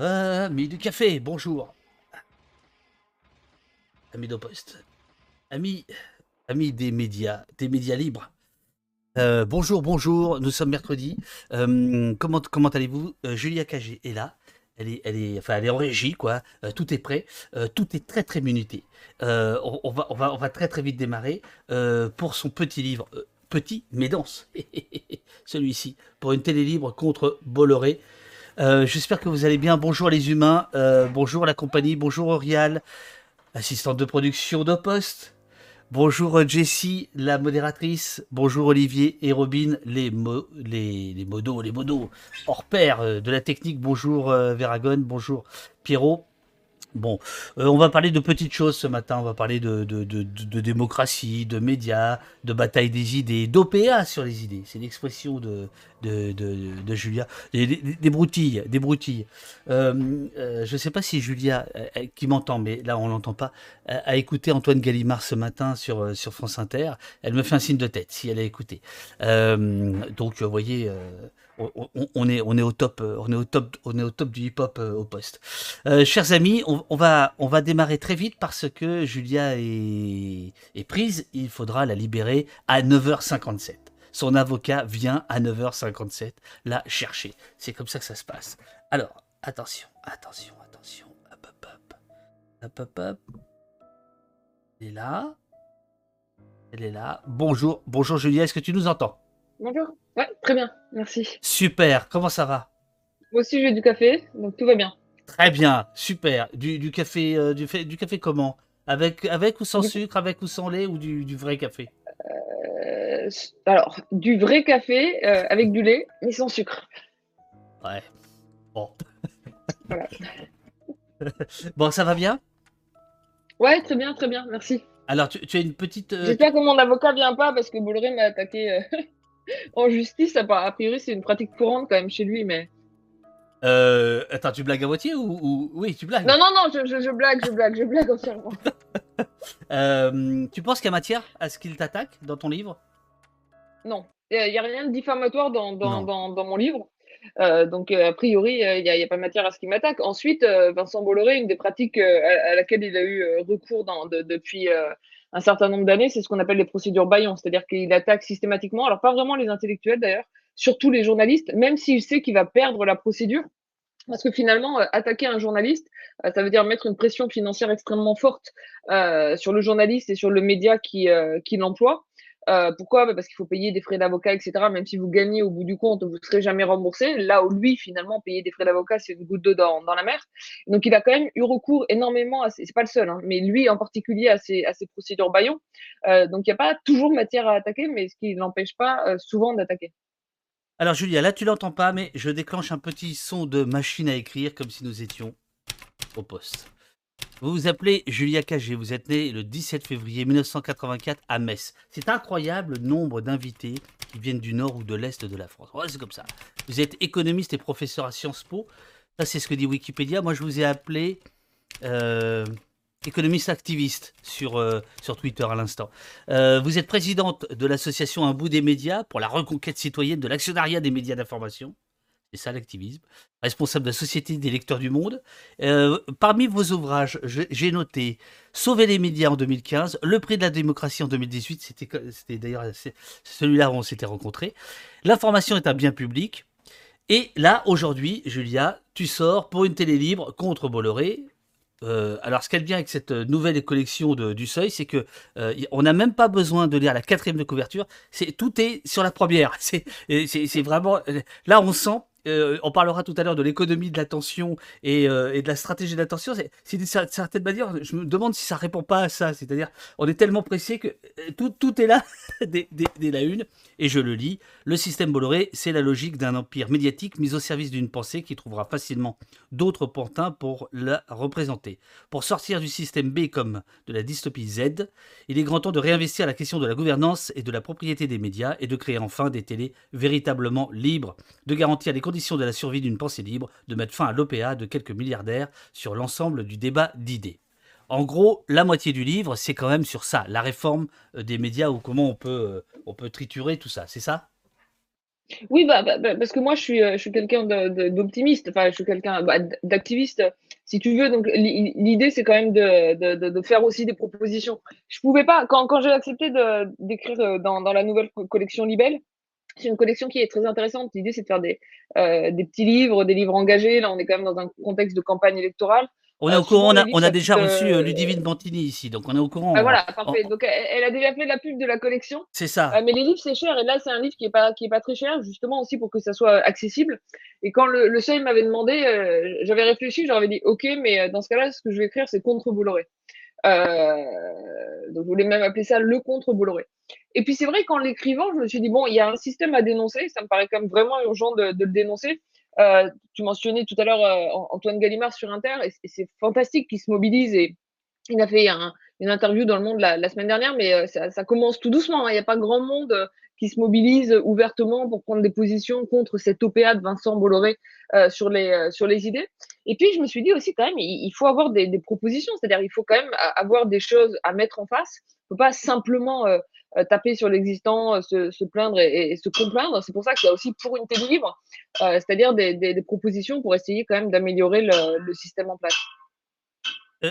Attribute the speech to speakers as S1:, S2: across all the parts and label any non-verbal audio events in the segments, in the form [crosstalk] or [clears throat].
S1: Euh, Ami du café, bonjour. Ami. Ami, ami des médias, des médias libres. Euh, bonjour, bonjour, nous sommes mercredi. Euh, comment allez-vous? Euh, Julia Cagé est là. Elle est, elle est, enfin, elle est en régie, quoi. Tout est prêt. Tout est très, très minuté. On, va, on, va, très, très vite démarrer pour son petit livre. Petit, mais dense. [laughs] Celui-ci. Pour une télé libre contre Bolloré. Euh, J'espère que vous allez bien. Bonjour les humains. Euh, bonjour la compagnie. Bonjour Aurial, assistante de production de Poste. Bonjour euh, Jessie, la modératrice. Bonjour Olivier et Robin, les, mo les, les modos, les modos hors pair de la technique. Bonjour Veragon, bonjour Pierrot. Bon, euh, on va parler de petites choses ce matin. On va parler de, démocratie, de médias, de bataille des idées, d'OPA sur les idées. C'est l'expression de, Julia. Des, broutilles, des broutilles. Euh, euh, je ne sais pas si Julia, qui m'entend, mais là on l'entend pas, a, écouté Antoine Gallimard ce matin sur, sur France Inter. Elle me fait un signe de tête si elle a écouté. Donc, vous voyez, on, est, au top, du hip-hop euh, au poste. Euh, chers amis, on, va, on démarrer très vite parce que Julia est, est prise. Il faudra la libérer à 9h57. Son avocat vient à 9h57 la chercher. C'est comme ça que ça se passe. Alors, attention, attention, attention. Hop, hop, hop. Hop, hop, hop. Elle est là. Elle est là. Bonjour, bonjour Julia, est-ce que tu nous entends?
S2: Bonjour. Ouais, très bien, merci.
S1: Super, comment ça va?
S2: Moi aussi, j'ai du café, donc tout va bien.
S1: Très bien, super. Du, du café, euh, du, café comment? Avec, avec ou sans
S2: Du-
S1: sucre, avec ou sans lait ou du, du vrai café?
S2: Euh, alors, du vrai café euh, avec du lait, mais sans sucre.
S1: Ouais. Bon.
S2: Voilà. [laughs]
S1: bon, ça va bien?
S2: Ouais, très bien, très bien, merci.
S1: Alors, tu, tu as une petite.
S2: J'espère que mon avocat vient pas parce que Bolloré m'a attaqué [laughs] en justice. A priori, c'est une pratique courante quand même chez lui, mais.
S1: euh, attends, tu blagues à moitié ou, ou- Oui, tu blagues.
S2: Non, non, non, je, je- je blague, je blague, je blague entièrement. [laughs]
S1: Euh, tu penses qu'il y a matière à ce qu'il t'attaque dans ton livre?
S2: Non, il n'y a rien de diffamatoire dans, dans,
S1: Non.
S2: dans, dans mon livre. Euh, donc, a priori, il n'y a, pas matière à ce qu'il m'attaque. Ensuite, Vincent Bolloré, une des pratiques à, à laquelle il a eu recours dans, de- depuis un certain nombre d'années, c'est ce qu'on appelle les procédures Bayon. C'est-à-dire qu'il attaque systématiquement, alors pas vraiment les intellectuels d'ailleurs, surtout les journalistes, même s'il sait qu'il va perdre la procédure. Parce que finalement, euh, attaquer un journaliste, euh, ça veut dire mettre une pression financière extrêmement forte euh, sur le journaliste et sur le média qui, euh, qui l'emploie. Euh, pourquoi? Bah, Parce qu'il faut payer des frais d'avocat, etc. Même si vous gagnez au bout du compte, vous ne serez jamais remboursé. Là où lui, finalement, payer des frais d'avocat, c'est une goutte d'eau dans, la mer. Donc, il a quand même eu recours énormément à ces, c'est pas le seul, hein, mais lui en particulier à ces, à procédures Bayon. Euh, donc, il n'y a pas toujours matière à attaquer, mais ce qui n'empêche pas euh, souvent d'attaquer.
S1: Alors, Julia, là, tu l'entends pas, mais je déclenche un petit son de machine à écrire comme si nous étions au poste. Vous vous appelez Julia Cagé, vous êtes né le 17 février 1984 à Metz. C'est incroyable le nombre d'invités qui viennent du nord ou de l'est de la France. C'est comme ça. Vous êtes économiste et professeur à Sciences Po. Ça, c'est ce que dit Wikipédia. Moi, je vous ai appelé euh, économiste activiste sur, euh, sur Twitter à l'instant. Euh, vous êtes présidente de l'association Un bout des médias pour la reconquête citoyenne de l'actionnariat des médias d'information. C'est ça l'activisme. Responsable de la Société des lecteurs du monde. Euh, parmi vos ouvrages, j'ai noté Sauver les médias en 2015, Le prix de la démocratie en 2018, c'était d'ailleurs celui-là où on s'était rencontrés. L'information est un bien public. Et là, aujourd'hui, Julia, tu sors pour une télé libre contre Bolloré. Euh, alors, ce qu'elle vient avec cette nouvelle collection de- du Seuil, c'est que euh, on n'a même pas besoin de lire la quatrième de couverture. Tout est sur la première. [laughs] C'est vraiment là on sent. Euh, on parlera tout à l'heure de l'économie de l'attention et, euh, de la stratégie de l'attention. C'est d'une cer- certaine manière, je me demande si ça répond pas à ça. C'est-à-dire, on est tellement pressé que euh, tout, est là dès la une. Et je le lis. Le système Bolloré, c'est la logique d'un empire médiatique mis au service d'une pensée qui trouvera facilement d'autres pantins pour la représenter. Pour sortir du système B comme de la dystopie Z, il est grand temps de réinvestir la question de la gouvernance et de la propriété des médias et de créer enfin des télés véritablement libres, de garantir les conditions de la survie d'une pensée libre, de mettre fin à l'OPA de quelques milliardaires sur l'ensemble du débat d'idées. En gros, la moitié du livre, c'est quand même sur ça, la réforme euh, des médias ou comment on peut, euh, on peut triturer tout ça, c'est ça?
S2: Oui, bah, bah, bah, parce que moi, je suis, je suis quelqu'un d'optimiste, enfin, je suis quelqu'un bah, d'activiste, si tu veux. Donc, l'idée, c'est quand même de, faire aussi des propositions. Je pouvais pas, quand, quand j'ai accepté d'écrire dans, dans la nouvelle collection Libelle, c'est une collection qui est très intéressante. L'idée, c'est de faire des, euh, des petits livres, des livres engagés. Là, on est quand même dans un contexte de campagne électorale.
S1: On est au courant, on a, déjà reçu euh, Ludivine Bantini ici, donc on est au courant.
S2: Ah, voilà, parfait. Donc elle, a déjà fait la pub de la collection.
S1: C'est ça.
S2: Euh, mais les livres, c'est cher. Et là, c'est un livre qui est pas, qui est pas très cher, justement aussi pour que ça soit accessible. Et quand le, le seuil m'avait demandé, euh, j'avais réfléchi, j'aurais dit, OK, mais dans ce cas-là, ce que je vais écrire, c'est contre Bolloré. Donc je voulais même appeler ça le contre Bolloré. Et puis c'est vrai qu'en l'écrivant, je me suis dit, bon, il y a un système à dénoncer, ça me paraît quand même vraiment urgent de, le dénoncer. Euh, tu mentionnais tout à l'heure euh, Antoine Gallimard sur Inter, et, c'est fantastique qu'il se mobilise. Et il a fait une interview dans Le Monde la, semaine dernière, mais euh, ça, commence tout doucement. Hein. Il n'y a pas grand monde qui se mobilise ouvertement pour prendre des positions contre cette OPA de Vincent Bolloré sur, les, sur les idées. Et puis, je me suis dit aussi, quand même, il, faut avoir des, des propositions, c'est-à-dire il faut quand même avoir des choses à mettre en face. Il ne faut pas simplement euh, taper sur l'existant, euh, se, plaindre et, se complaindre. C'est pour ça qu'il y a aussi pour une télé libre, euh, c'est-à-dire des, propositions pour essayer quand même d'améliorer le, système en place.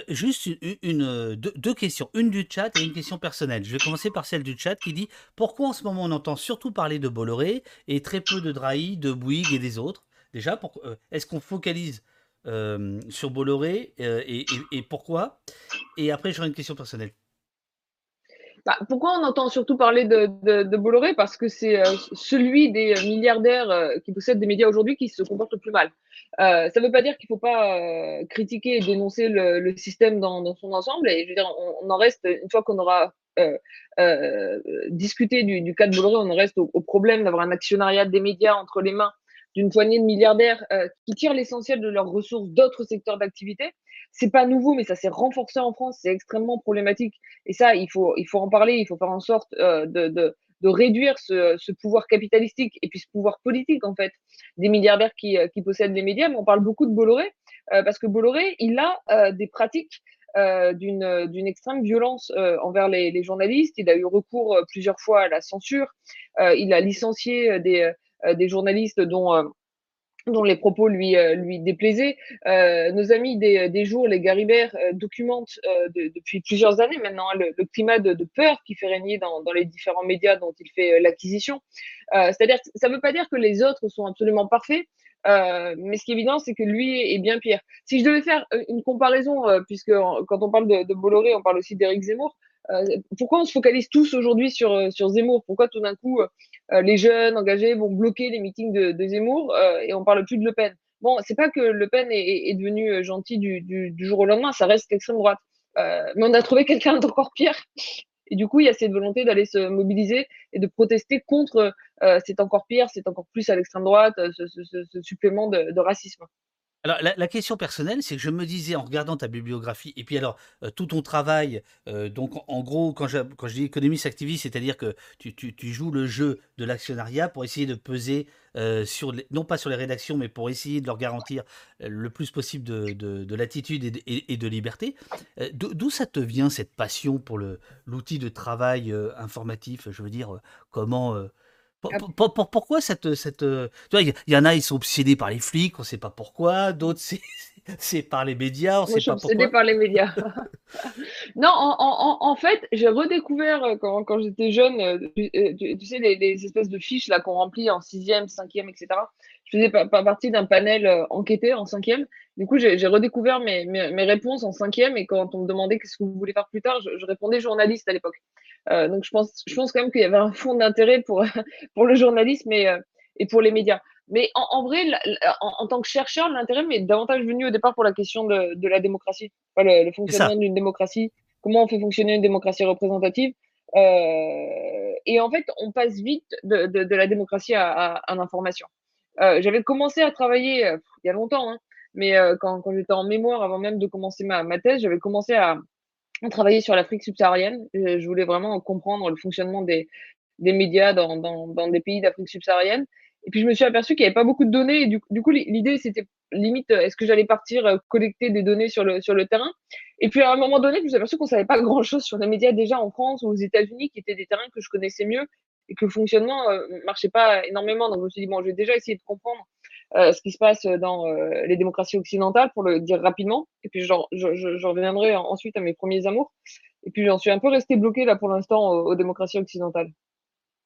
S1: Juste une, deux, questions, une du chat et une question personnelle. Je vais commencer par celle du chat qui dit pourquoi en ce moment on entend surtout parler de Bolloré et très peu de Drahi, de Bouygues et des autres? Déjà, est-ce qu'on focalise sur Bolloré et, et, pourquoi? Et après, j'aurai une question personnelle.
S2: Bah, pourquoi on entend surtout parler de, de, Bolloré? Parce que c'est euh, celui des milliardaires euh, qui possèdent des médias aujourd'hui qui se comporte le plus mal. Euh, ça ne veut pas dire qu'il ne faut pas critiquer et dénoncer le, système dans, son ensemble. Et je veux dire, on, en reste, une fois qu'on aura discuté du, cas de Bolloré, on en reste au, problème d'avoir un actionnariat des médias entre les mains d'une poignée de milliardaires qui tirent l'essentiel de leurs ressources d'autres secteurs d'activité c'est pas nouveau, mais ça s'est renforcé en France. C'est extrêmement problématique. Et ça, il faut, il faut en parler. Il faut faire en sorte euh, de, de, de, réduire ce, ce, pouvoir capitalistique et puis ce pouvoir politique, en fait, des milliardaires qui, euh, qui possèdent les médias. Mais on parle beaucoup de Bolloré, euh, parce que Bolloré, il a des pratiques d'une extrême violence envers les, les, journalistes. Il a eu recours plusieurs fois à la censure. il a licencié des, des journalistes dont dont les propos lui, euh, lui déplaisaient. Euh, nos amis des, des jours, les Garibert, euh, documentent depuis plusieurs années maintenant hein, le, climat de, peur qui fait régner dans, dans, les différents médias dont il fait l'acquisition. C'est-à-dire, ça ne veut pas dire que les autres sont absolument parfaits, mais ce qui est évident, c'est que lui est bien pire. Si je devais faire une comparaison, puisque quand on parle de, de Bolloré, on parle aussi d'Éric Zemmour, pourquoi on se focalise tous aujourd'hui sur, sur Zemmour? Pourquoi tout d'un coup euh, les jeunes engagés vont bloquer les meetings de, Zemmour euh, et on parle plus de Le Pen? Bon, c'est pas que Le Pen est, devenu euh, gentil du, jour au lendemain, ça reste l'extrême droite. mais on a trouvé quelqu'un d'encore pire. Et du coup, il y a cette volonté d'aller se mobiliser et de protester contre c'est encore pire, c'est encore plus à l'extrême droite, ce, supplément de racisme.
S1: Alors, la, question personnelle, c'est que je me disais en regardant ta bibliographie, et puis alors, euh, tout ton travail, euh, donc en gros, quand je, quand je dis économiste activiste, c'est-à-dire que tu, tu, joues le jeu de l'actionnariat pour essayer de peser, euh, sur non pas sur les rédactions, mais pour essayer de leur garantir le plus possible de, de, latitude et, et de, liberté. D'où ça te vient cette passion pour l'outil de travail informatif Je veux dire, comment pourquoi cette. cette il y, en a, ils sont obsédés par les flics, on ne sait pas pourquoi. D'autres, c'est [laughs] par les médias, on ne sait pas pourquoi.
S2: obsédée par les médias. [laughs] [laughs] non, en, en, fait, j'ai redécouvert euh, quand, quand j'étais jeune, euh, euh, tu, sais, les, les, espèces de fiches qu'on remplit en sixième, cinquième, etc. Je faisais pas, partie d'un panel enquêté en cinquième. Du coup, j'ai redécouvert mes, mes, mes, réponses en cinquième et quand on me demandait qu'est-ce que vous voulez faire plus tard, je, je répondais journaliste à l'époque. Euh, donc je pense, je pense quand même qu'il y avait un fond d'intérêt pour, [laughs] pour le journalisme et, euh, et pour les médias. Mais en, en vrai, en, tant que chercheur, l'intérêt m'est davantage venu au départ pour la question de, de la démocratie, le, fonctionnement d'une démocratie, comment on fait fonctionner une démocratie représentative. Euh, et en fait, on passe vite de, de, de la démocratie à, à, à l'information. Euh, J'avais commencé à travailler euh, il y a longtemps, hein, mais quand, quand j'étais en mémoire, avant même de commencer ma, thèse, j'avais commencé à, on travaillait sur l'Afrique subsaharienne. Je voulais vraiment comprendre le fonctionnement des, médias dans, des pays d'Afrique subsaharienne. Et puis je me suis aperçu qu'il n'y avait pas beaucoup de données. Du, coup, l'idée, c'était limite, est-ce que j'allais partir euh, collecter des données sur le, sur le terrain? Et puis à un moment donné, je me suis aperçu qu'on savait pas grand-chose sur les médias déjà en France ou aux États-Unis, qui étaient des terrains que je connaissais mieux et que le fonctionnement ne marchait pas énormément. Donc je me suis dit, bon, je vais déjà essayer de comprendre ce qui se passe dans les démocraties occidentales, pour le dire rapidement, et puis je, reviendrai ensuite à mes premiers amours. Et puis j'en suis un peu resté bloqué là pour l'instant aux, démocraties occidentales.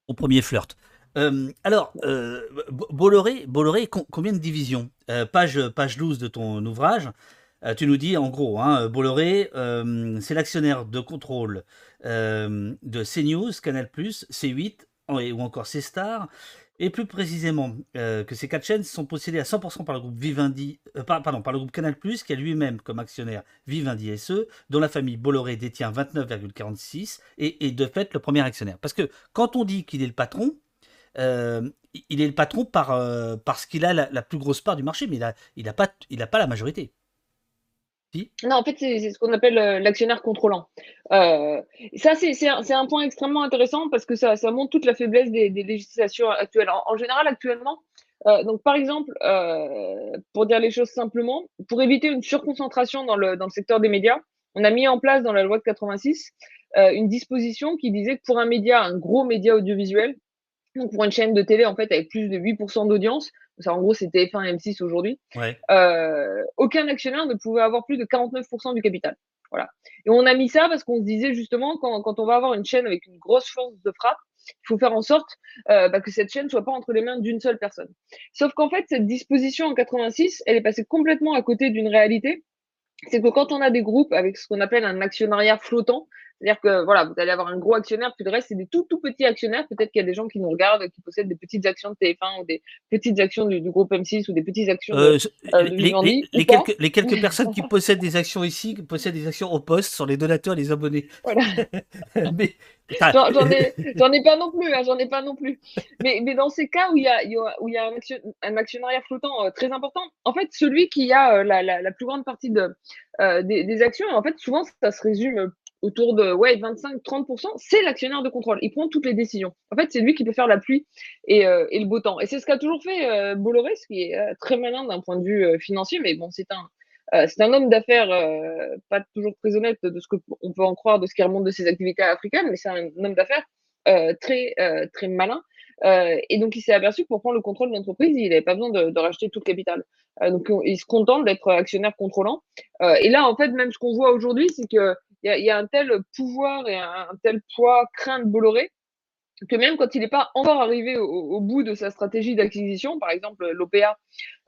S1: Au premier flirt. alors, Bolloré, Bolloré, combien de divisions? Page, page 12 de ton ouvrage, euh, tu nous dis en gros, hein, Bolloré, euh, c'est l'actionnaire de contrôle euh, de CNews, Canal+, C8 ou encore C-Star, et plus précisément que ces quatre chaînes sont possédées à 100% par le groupe Vivendi, par le groupe Canal+, qui a lui-même comme actionnaire Vivendi SE, dont la famille Bolloré détient 29,46 et est de fait le premier actionnaire. Parce que quand on dit qu'il est le patron, il est le patron par, parce qu'il a la, plus grosse part du marché, mais il n'a il a pas la majorité.
S2: Non, en fait, c'est ce qu'on appelle euh, l'actionnaire contrôlant. Euh, ça, c'est un, point extrêmement intéressant parce que ça, ça montre toute la faiblesse des, des législations actuelles. En, général, actuellement, euh, donc par exemple, euh, pour dire les choses simplement, pour éviter une surconcentration dans le, dans le secteur des médias, on a mis en place dans la loi de 86 euh, une disposition qui disait que pour un média, un gros média audiovisuel, donc pour une chaîne de télé en fait avec plus de 8% d'audience, en gros c'était F1 M6 aujourd'hui, euh, aucun actionnaire ne pouvait avoir plus de 49% du capital. Voilà. Et on a mis ça parce qu'on se disait justement quand, quand, on va avoir une chaîne avec une grosse force de frappe, il faut faire en sorte euh, bah, que cette chaîne soit pas entre les mains d'une seule personne. Sauf qu'en fait cette disposition en 86, elle est passée complètement à côté d'une réalité c'est que quand on a des groupes avec ce qu'on appelle un actionnariat flottant, c'est-à-dire que voilà, vous allez avoir un gros actionnaire, puis le reste, c'est des tout, tout petits actionnaires. Peut-être qu'il y a des gens qui nous regardent, qui possèdent des petites actions de TF1 ou des petites actions du, groupe M6 ou des petites actions de, euh,
S1: euh les, les, quelques, les, quelques, [laughs] personnes qui possèdent des actions ici possèdent des actions au poste sur les donateurs et les abonnés. Voilà. [laughs]
S2: mais, J'en ai, [laughs] ai, pas non plus, hein, j'en ai pas non plus. Mais, mais, dans ces cas où il y a, où il y a un, un, actionnariat flottant euh, très important, en fait, celui qui a la, la, la, plus grande partie de, des, des, actions, en fait, souvent, ça se résume autour de ouais, 25-30%, c'est l'actionnaire de contrôle. Il prend toutes les décisions. En fait, c'est lui qui peut faire la pluie et, euh, et le beau temps. Et c'est ce qu'a toujours fait euh, Bolloré, ce qui est euh, très malin d'un point de vue euh, financier, mais bon, c'est un, c'est un homme d'affaires pas toujours très honnête de ce qu'on peut en croire de ce qui remonte de ses activités africaines, mais c'est un homme d'affaires très, très malin. et donc, il s'est aperçu que pour prendre le contrôle de l'entreprise, il n'avait pas besoin de, de, racheter tout le capital. donc, il se contente d'être actionnaire contrôlant. et là, en fait, même ce qu'on voit aujourd'hui, c'est que il y a, un tel pouvoir et un, tel poids craint Bolloré que même quand il n'est pas encore arrivé au, bout de sa stratégie d'acquisition, par exemple l'OPA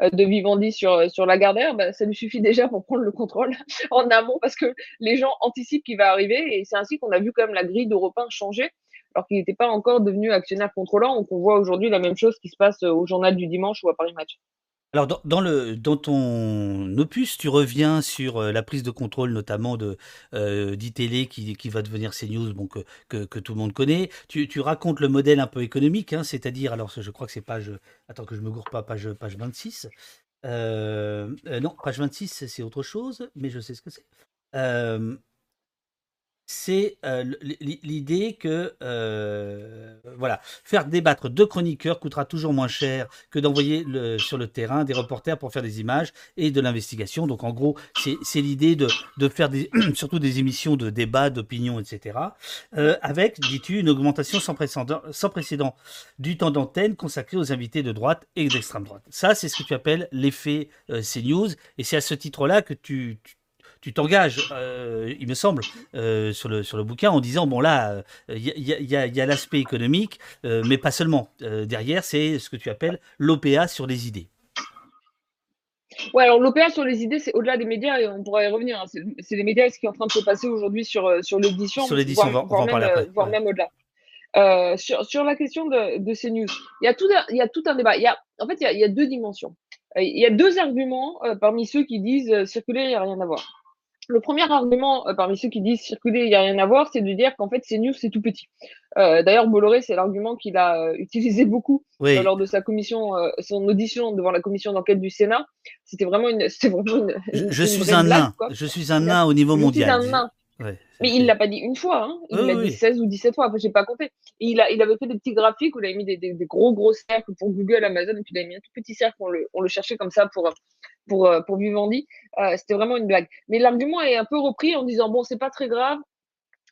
S2: euh, de Vivendi sur, sur Lagardère, bah, ça lui suffit déjà pour prendre le contrôle [laughs] en amont parce que les gens anticipent qu'il va arriver et c'est ainsi qu'on a vu quand même la grille d'Europe 1 changer alors qu'il n'était pas encore devenu actionnaire contrôlant. Donc on voit aujourd'hui la même chose qui se passe au journal du dimanche ou à Paris Match.
S1: Alors, dans, ton opus, tu reviens sur euh, la prise de contrôle, notamment de euh, d'ITélé qui, va devenir CNews, bon, que, tout le monde connaît. Tu, racontes le modèle un peu économique, hein, c'est-à-dire, alors je crois que c'est page. Attends que je me gourre pas, page, page 26. Euh, non, page 26, c'est autre chose, mais je sais ce que c'est c'est euh, l'idée que euh, voilà, faire débattre deux chroniqueurs coûtera toujours moins cher que d'envoyer sur le terrain des reporters pour faire des images et de l'investigation. Donc en gros, c'est l'idée de, faire [clears throat] surtout des émissions de débat, d'opinion, etc. Euh, avec, dis-tu, une augmentation sans précédent, du temps d'antenne consacré aux invités de droite et d'extrême droite. Ça, c'est ce que tu appelles l'effet CNews. Et c'est à ce titre-là que tu tu t'engages, euh, il me semble, euh, sur, le, sur le bouquin en disant bon là, il y a, l'aspect économique, euh, mais pas seulement. derrière, c'est ce que tu appelles l'OPA sur les idées.
S2: Ouais, alors l'OPA sur les idées, c'est au-delà des médias, et on pourrait y revenir. Hein. c'est les médias, ce qui est en train de se passer aujourd'hui sur, sur l'édition,
S1: sur l'édition, voire,
S2: voire, même, voire même au-delà. sur, sur la question de, de ces news, il y a tout, il y a tout un débat. Il y a, en fait, il y a, il y a deux dimensions. Il y a deux arguments parmi ceux qui disent circuler, il n'y a rien à voir. Le premier argument euh, parmi ceux qui disent circuler, il n'y a rien à voir, c'est de dire qu'en fait, CNews, c'est tout petit. Euh, D'ailleurs, Bolloré, c'est l'argument qu'il a euh, utilisé beaucoup lors de sa commission, son audition devant la commission d'enquête du Sénat. C'était vraiment une. [laughs] Vraiment une,
S1: je, suis un nain. Je suis un nain au niveau mondial.
S2: Un nain. Mais il l'a pas dit une fois, hein. il l'a dit 16 ou 17 fois, après j'ai pas compté. Et il, a, il avait fait des petits graphiques où il avait mis des, des, gros gros cercles pour Google, Amazon, et puis il avait mis un tout petit cercle, on le, on le cherchait comme ça pour, pour, euh, pour Vivendi. Euh, C'était vraiment une blague. Mais l'argument est un peu repris en disant, bon, c'est pas très grave,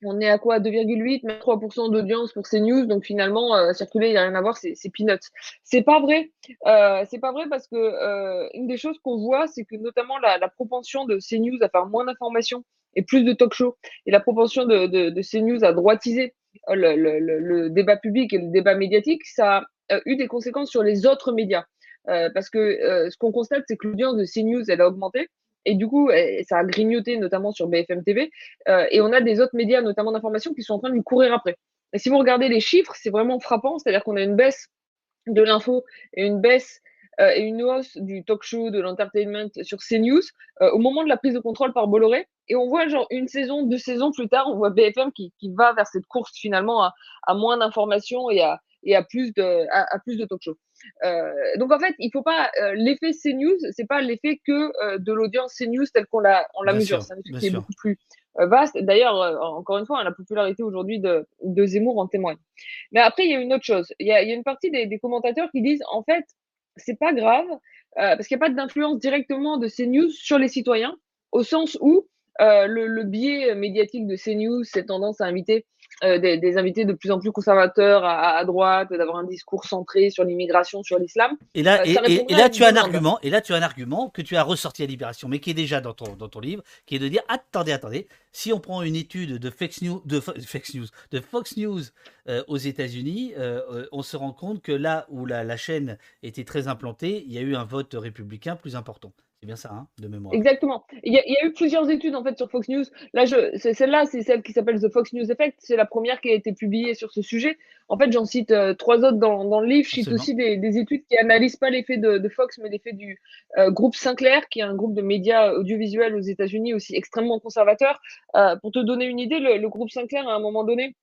S2: on est à quoi? 2,8, même 3% d'audience pour CNews. Donc finalement, euh, circuler, il n'y a rien à voir, c'est peanuts. C'est pas vrai. Euh, c'est pas vrai parce que euh, une des choses qu'on voit, c'est que notamment la, la, propension de CNews à faire moins d'informations et plus de talk show, et la propension de, CNews à droitiser euh, le, débat public et le débat médiatique, ça a eu des conséquences sur les autres médias. Euh, parce que ce qu'on constate, c'est que l'audience de CNews, elle a augmenté, et du coup, ça a grignoté notamment sur BFM TV. Euh, et on a des autres médias, notamment d'information, qui sont en train de lui courir après. Et si vous regardez les chiffres, c'est vraiment frappant. C'est-à-dire qu'on a une baisse de l'info et une baisse euh, et une hausse du talk show, de l'entertainment sur CNews euh, au moment de la prise de contrôle par Bolloré. Et on voit, genre, une saison, deux saisons plus tard, on voit BFM qui, qui va vers cette course finalement à, à moins d'informations et à, et à plus de, à, à plus de talk show. Euh, donc en fait, il faut pas euh, l'effet CNews, c'est pas l'effet que euh, de l'audience CNews tel qu'on la on la mesure, c'est un effet qui est beaucoup plus euh, vaste. D'ailleurs, euh, encore une fois, hein, la popularité aujourd'hui de, de Zemmour en témoigne. Mais après, il y a une autre chose. Il y a, il y a une partie des, des, commentateurs qui disent en fait, c'est pas grave parce qu'il n'y a pas d'influence directement de CNews sur les citoyens, au sens où le, le biais médiatique de CNews, c'est tendance à inviter euh, des, des, invités de plus en plus conservateurs à, à droite, d'avoir un discours centré sur l'immigration, sur l'islam.
S1: Et là, euh, et, et, et, là tu as un argument, et là tu as un argument que tu as ressorti à Libération, mais qui est déjà dans ton, dans ton livre, qui est de dire attendez, attendez, si on prend une étude de Fox News, de Fox News, de Fox News euh, aux États-Unis, euh, on se rend compte que là où la, la chaîne était très implantée, il y a eu un vote républicain plus important. C'est bien ça, hein, de mémoire.
S2: Exactement. Il y, a, il y, a, eu plusieurs études en fait sur Fox News. Là, je, celle-là, c'est celle qui s'appelle The Fox News Effect. C'est la première qui a été publiée sur ce sujet. En fait, j'en cite euh, trois autres dans, dans, le livre. Je cite aussi des, des, études qui analysent pas l'effet de, de, Fox, mais l'effet du euh, groupe Sinclair, qui est un groupe de médias audiovisuels aux États-Unis aussi extrêmement conservateur. Euh, pour te donner une idée, le, le, groupe Sinclair, à un moment donné,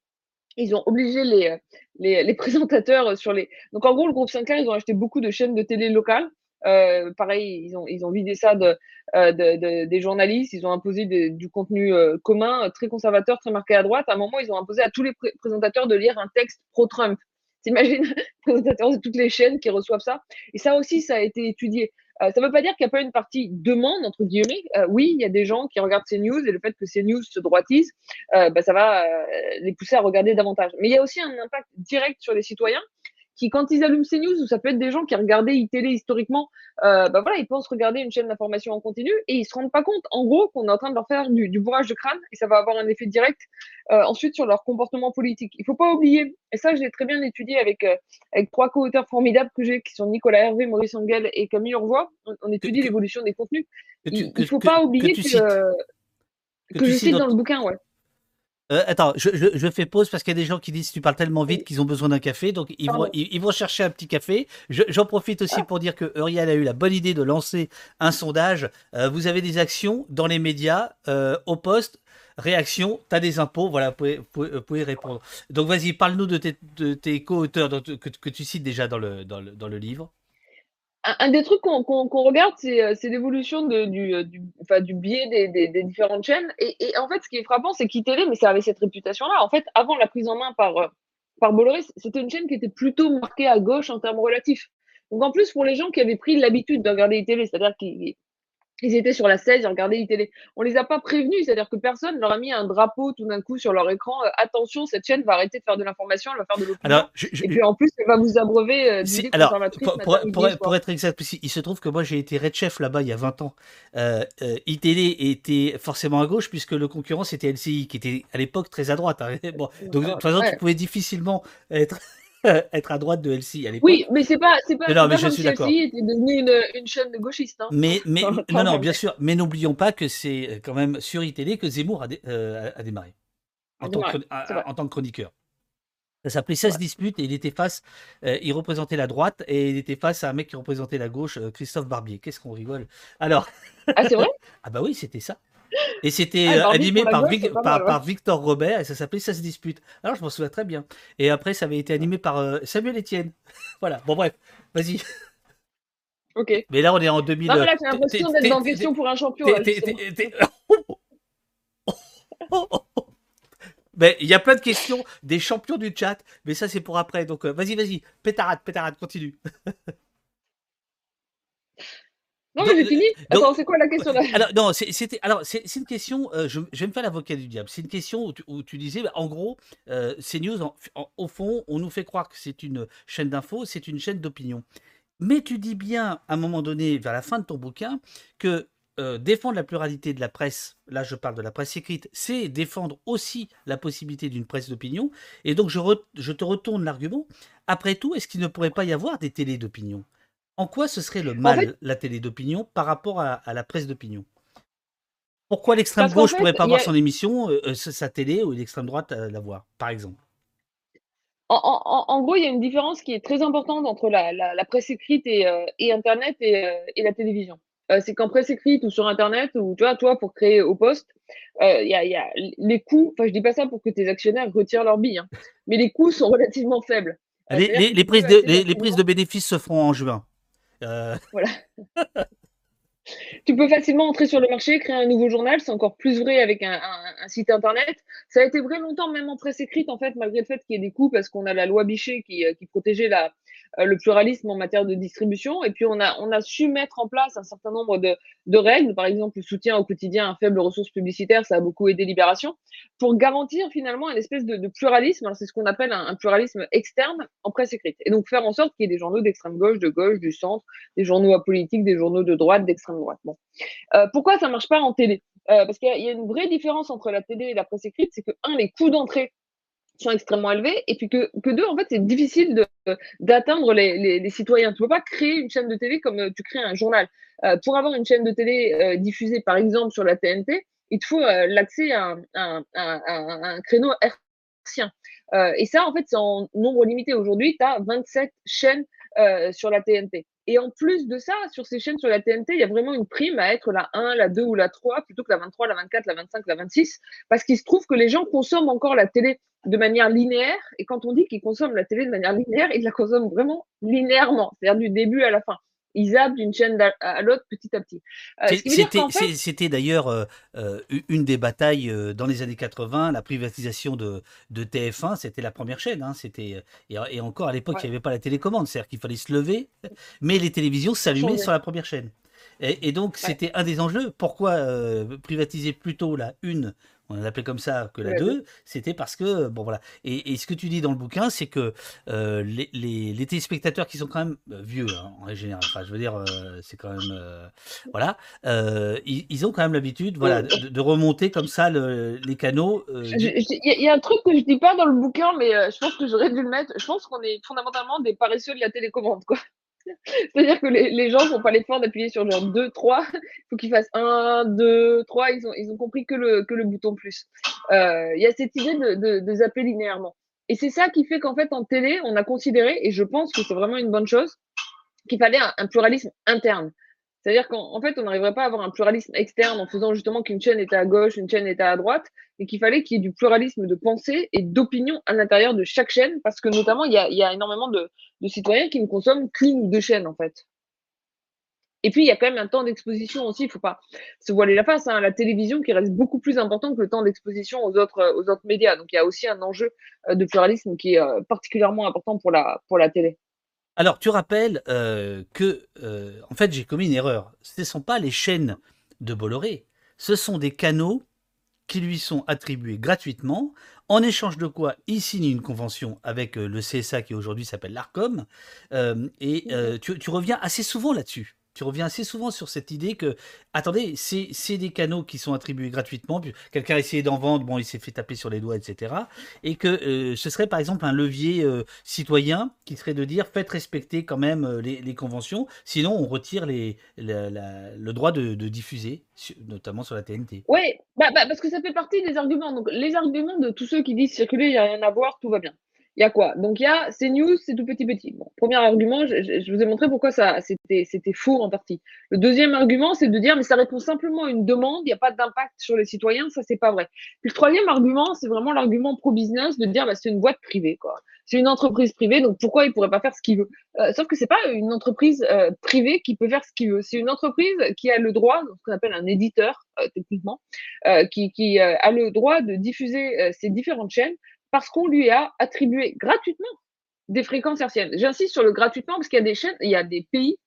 S2: ils ont obligé les, les, les [laughs] présentateurs sur les. Donc, en gros, le groupe Sinclair, ils ont acheté beaucoup de chaînes de télé locales. Euh, pareil, ils ont, vidé ça euh, de, de, des journalistes, ils ont imposé du contenu euh, commun, très conservateur, très marqué à droite. À un moment, ils ont imposé à tous les pr présentateurs de lire un texte pro-Trump. [laughs] T'imagines, présentateurs de toutes les chaînes qui reçoivent ça. Et ça aussi, ça a été étudié. Ça ne veut pas dire qu'il n'y a pas une partie demande, entre guillemets. Oui, il y a des gens qui regardent ces news et le fait que ces news se droitisent, bah, ça va les pousser à regarder davantage. Mais il y a aussi un impact direct sur les citoyens qui, quand ils allument CNews, ou ça peut être des gens qui regardaient iTélé historiquement, euh, bah voilà, ils pensent regarder une chaîne d'information en continu et ils se rendent pas compte, en gros, qu'on est en train de leur faire du, du, bourrage de crâne et ça va avoir un effet direct euh, ensuite sur leur comportement politique. Il faut pas oublier, et ça, je l'ai très bien étudié avec, euh, avec trois co-auteurs formidables que j'ai, qui sont Nicolas Hervé, Maurice Engel et Camille Urvois. On, on étudie l'évolution des contenus. Il, ne faut que, pas oublier que, que, que, que je cite dans, dans le bouquin, ouais.
S1: Euh, attends, je, je, je, fais pause parce qu'il y a des gens qui disent tu parles tellement vite qu'ils ont besoin d'un café, donc ils vont, ils, ils, vont chercher un petit café. J'en profite aussi pour dire que Uriel a eu la bonne idée de lancer un sondage. Euh, vous avez des actions dans les médias, euh, au poste, réaction, tu as des impôts, voilà, vous pouvez, vous pouvez, vous pouvez répondre. Donc vas-y, parle-nous de tes, tes co-auteurs que, que, tu cites déjà dans le, dans le, dans le livre
S2: un des trucs qu'on qu qu regarde, c'est l'évolution du, du, biais des, différentes chaînes. Et, en fait, ce qui est frappant, c'est qu'ITV, mais ça avait cette réputation-là. En fait, avant la prise en main par, par Bolloré, c'était une chaîne qui était plutôt marquée à gauche en termes relatifs. Donc en plus, pour les gens qui avaient pris l'habitude de regarder ITV, c'est-à-dire qui ils étaient sur la 16, ils regardaient télé. On les a pas prévenus, c'est-à-dire que personne leur a mis un drapeau tout d'un coup sur leur écran. Euh, attention, cette chaîne va arrêter de faire de l'information, elle va faire de l'opinion. Et puis en plus, elle va vous abreuver euh,
S1: d'idées conservatrices. Pour, pour, pour, pour, être exact, il se trouve que moi j'ai été red chef là-bas il y a 20 ans. Euh, euh, était forcément à gauche puisque le concurrent c'était LCI qui était à l'époque très à droite. Hein. [laughs] Bon, donc de toute façon, ouais. tu pouvais difficilement être [laughs] être à droite de LCI à l'époque.
S2: Oui, mais c'est pas, c'est pas, non, pas mais je suis d'accord. LCI était devenue une, une, chaîne de gauchistes. Hein.
S1: Mais, [laughs] mais non, non, bien sûr. Mais n'oublions pas que c'est quand même sur iTélé que Zemmour a, dé, euh, a démarré en, tant que, en, tant que, chroniqueur. Ça s'appelait 16 ouais. disputes et il était face, euh, il représentait la droite et il était face à un mec qui représentait la gauche, euh, Christophe Barbier. Qu'est-ce qu'on rigole Alors.
S2: Ah, c'est vrai? [laughs]
S1: Ah, bah oui, c'était ça. Et c'était ah, animé par, Vic, par, mal, ouais. par, Victor Robert et ça s'appelait Ça se dispute. Alors je m'en souviens très bien. Et après, ça avait été animé par euh, Samuel Etienne. [laughs] voilà, bon bref, vas-y.
S2: Ok.
S1: Mais là, on est en 2000. Non,
S2: mais là, j'ai l'impression d'être dans question pour un champion. [laughs]
S1: Mais il y a plein de questions des champions du chat, mais ça c'est pour après. Donc euh, vas-y, vas-y, pétarade, pétarade, continue. [laughs]
S2: Non, mais j'ai fini. Attends, c'est quoi la question là?
S1: Alors, non, c'était, alors, c'est, une question, euh, je, vais me faire l'avocat du diable. C'est une question où tu, disais, bah, en gros, euh, CNews, au fond, on nous fait croire que c'est une chaîne d'infos, c'est une chaîne d'opinion. Mais tu dis bien, à un moment donné, vers la fin de ton bouquin, que euh, défendre la pluralité de la presse, là je parle de la presse écrite, c'est défendre aussi la possibilité d'une presse d'opinion. Et donc je, je te retourne l'argument. Après tout, est-ce qu'il ne pourrait pas y avoir des télés d'opinion? En quoi ce serait le mal, la télé d'opinion, par rapport à, la presse d'opinion? Pourquoi l'extrême gauche ne pourrait pas avoir son émission, euh, euh, sa télé, ou l'extrême droite euh, la voir, par exemple?
S2: En, gros, il y a une différence qui est très importante entre la, presse écrite et, Internet et, la télévision. c'est qu'en presse écrite ou sur Internet, ou tu vois, toi, pour créer au poste, il y, a, les coûts, enfin, je dis pas ça pour que tes actionnaires retirent leurs billes, hein, mais les coûts sont [laughs] relativement faibles.
S1: Les, prises de, les, prises de bénéfices se feront en juin.
S2: Euh, [laughs] voilà. tu peux facilement entrer sur le marché, créer un nouveau journal. C'est encore plus vrai avec un, site internet. Ça a été vrai longtemps, même en presse écrite, en fait, malgré le fait qu'il y ait des coûts, parce qu'on a la loi Bichet qui, euh, qui protégeait la, le pluralisme en matière de distribution. Et puis, on a, on a su mettre en place un certain nombre de, de règles, par exemple, le soutien au quotidien à faible ressources publicitaires, ça a beaucoup aidé Libération, pour garantir finalement une espèce de, de pluralisme. C'est ce qu'on appelle un, pluralisme externe en presse écrite. Et donc, faire en sorte qu'il y ait des journaux d'extrême gauche, de gauche, du centre, des journaux apolitiques, des journaux de droite, d'extrême droite. Bon. Euh, pourquoi ça marche pas en télé? Euh, Parce qu'il y, a une vraie différence entre la télé et la presse écrite, c'est que, un, les coûts d'entrée sont extrêmement élevés, et puis que, que deux, en fait, c'est difficile d'atteindre les, les, citoyens. Tu peux pas créer une chaîne de télé comme euh, tu crées un journal. Euh, pour avoir une chaîne de télé euh, diffusée, par exemple, sur la TNT, il te faut l'accès à, à, un créneau hertzien. et ça, en fait, c'est en nombre limité. Aujourd'hui, tu as 27 chaînes sur la TNT. Et en plus de ça, sur ces chaînes sur la TNT, il y a vraiment une prime à être la 1, la 2 ou la 3 plutôt que la 23, la 24, la 25, la 26, parce qu'il se trouve que les gens consomment encore la télé de manière linéaire. Et quand on dit qu'ils consomment la télé de manière linéaire, ils la consomment vraiment linéairement, c'est-à-dire du début à la fin ils zappent d'une chaîne à l'autre petit à petit.
S1: Euh, c'était d'ailleurs euh, euh, une des batailles dans les années 80, la privatisation de, de TF1, c'était la première chaîne. Hein, c'était et, encore à l'époque, il n'y avait pas la télécommande, c'est-à-dire qu'il fallait se lever, mais les télévisions s'allumaient sur la première chaîne. Et, donc, c'était un des enjeux. Pourquoi privatiser plutôt la une on l'appelait comme ça que la 2, c'était parce que, bon voilà. Et, ce que tu dis dans le bouquin, c'est que euh, les, les, téléspectateurs qui sont quand même euh, vieux, hein, en général, enfin je veux dire, euh, c'est quand même, voilà, ils, ont quand même l'habitude voilà, de, remonter comme ça les canaux.
S2: Il y, a un truc que je dis pas dans le bouquin, mais je pense que j'aurais dû le mettre. Je pense qu'on est fondamentalement des paresseux de la télécommande, quoi. [laughs] C'est-à-dire que les, gens font pas l'effort d'appuyer sur genre 2, 3. Il faut qu'ils fassent 1, 2, 3. Ils ont, compris que le, bouton plus. Euh, il y a cette idée de, de, de zapper linéairement. Et c'est ça qui fait qu'en fait, en télé, on a considéré, et je pense que c'est vraiment une bonne chose, qu'il fallait un pluralisme interne. C'est-à-dire qu'en fait, on n'arriverait pas à avoir un pluralisme externe en faisant justement qu'une chaîne était à gauche, une chaîne était à droite, et qu'il fallait qu'il y ait du pluralisme de pensée et d'opinion à l'intérieur de chaque chaîne, parce que notamment, il y a, énormément de, citoyens qui ne consomment qu'une ou deux chaînes, en fait. Et puis, il y a quand même un temps d'exposition aussi, il ne faut pas se voiler la face, hein, la télévision qui reste beaucoup plus important que le temps d'exposition aux autres, aux autres médias. Donc, il y a aussi un enjeu euh, de pluralisme qui est euh, particulièrement important pour la, pour la télé.
S1: Alors, tu rappelles euh, que, euh, en fait, j'ai commis une erreur. Ce ne sont pas les chaînes de Bolloré, ce sont des canaux qui lui sont attribués gratuitement, en échange de quoi il signe une convention avec euh, le CSA qui aujourd'hui s'appelle l'ARCOM, et tu, reviens assez souvent là-dessus tu reviens assez souvent sur cette idée que, attendez, c'est des canaux qui sont attribués gratuitement, quelqu'un a essayé d'en vendre, bon, il s'est fait taper sur les doigts, etc. Et que euh, ce serait par exemple un levier euh, citoyen qui serait de dire faites respecter quand même euh, les, conventions, sinon on retire le droit de, diffuser, notamment sur la TNT.
S2: Oui, bah, bah, parce que ça fait partie des arguments. Donc les arguments de tous ceux qui disent circuler, il n'y a rien à voir, tout va bien il y a quoi? Donc il y a CNews, c'est tout petit petit. Bon, premier argument, je, vous ai montré pourquoi ça c'était faux en partie. Le deuxième argument, c'est de dire mais ça répond simplement à une demande, il n'y a pas d'impact sur les citoyens, ça c'est pas vrai. Puis le troisième argument, c'est vraiment l'argument pro business de dire bah, c'est une boîte privée quoi. C'est une entreprise privée, donc pourquoi il pourrait pas faire ce qu'il veut? Euh, Sauf que c'est pas une entreprise euh, privée qui peut faire ce qu'il veut. C'est une entreprise qui a le droit, ce qu'on appelle un éditeur euh, techniquement, qui, qui a le droit de diffuser ces différentes chaînes parce qu'on lui a attribué gratuitement des fréquences hertziennes. J'insiste sur le gratuitement parce qu'il y a des chaînes, il y a des pays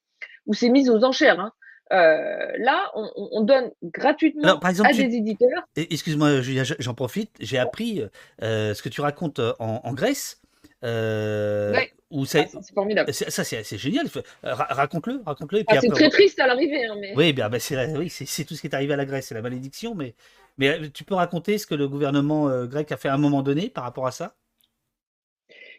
S2: où c'est mis aux enchères. Hein. là, on, donne gratuitement à des éditeurs.
S1: Excuse-moi, Julia, j'en profite. J'ai appris ce que tu racontes en, Grèce.
S2: Ah, c'est formidable.
S1: Ça, c'est génial. Raconte-le, raconte-le.
S2: Ah, c'est très triste à l'arrivée. Hein,
S1: Oui, bien, bah, c'est oui, tout ce qui est arrivé à la Grèce, c'est la malédiction. Mais, mais tu peux raconter ce que le gouvernement grec a fait à un moment donné par rapport à ça?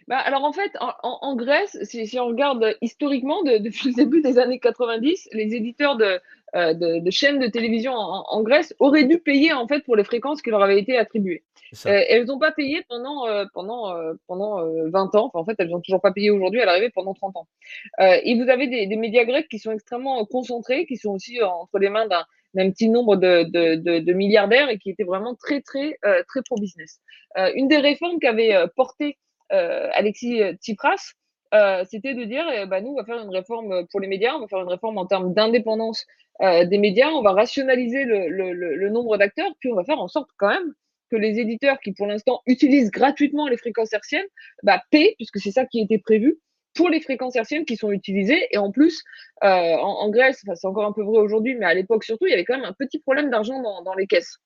S2: Bah, alors en fait, en, Grèce, si, on regarde historiquement, depuis [laughs] le début des années 90, les éditeurs de, euh, de, chaînes de télévision en, Grèce auraient dû payer en fait pour les fréquences qui leur avaient été attribuées. Euh, elles n'ont pas payé pendant, euh, pendant, pendant 20 ans. Enfin, en fait, elles n'ont toujours pas payé aujourd'hui à l'arrivée pendant 30 ans. et vous avez des, des, médias grecs qui sont extrêmement concentrés, qui sont aussi entre les mains d'un petit nombre de, milliardaires et qui étaient vraiment très, très, très pro-business. une des réformes qu'avait euh, Alexis Tsipras, euh, c'était de dire, eh ben, nous, on va faire une réforme pour les médias, on va faire une réforme en termes d'indépendance euh, des médias, on va rationaliser le, nombre d'acteurs, puis on va faire en sorte quand même que les éditeurs qui, pour l'instant, utilisent gratuitement les fréquences hertziennes, bah, paient, puisque c'est ça qui était prévu, pour les fréquences hertziennes qui sont utilisées. Et en plus, en, Grèce, c'est encore un peu vrai aujourd'hui, mais à l'époque surtout, il y avait quand même un petit problème d'argent dans, les caisses.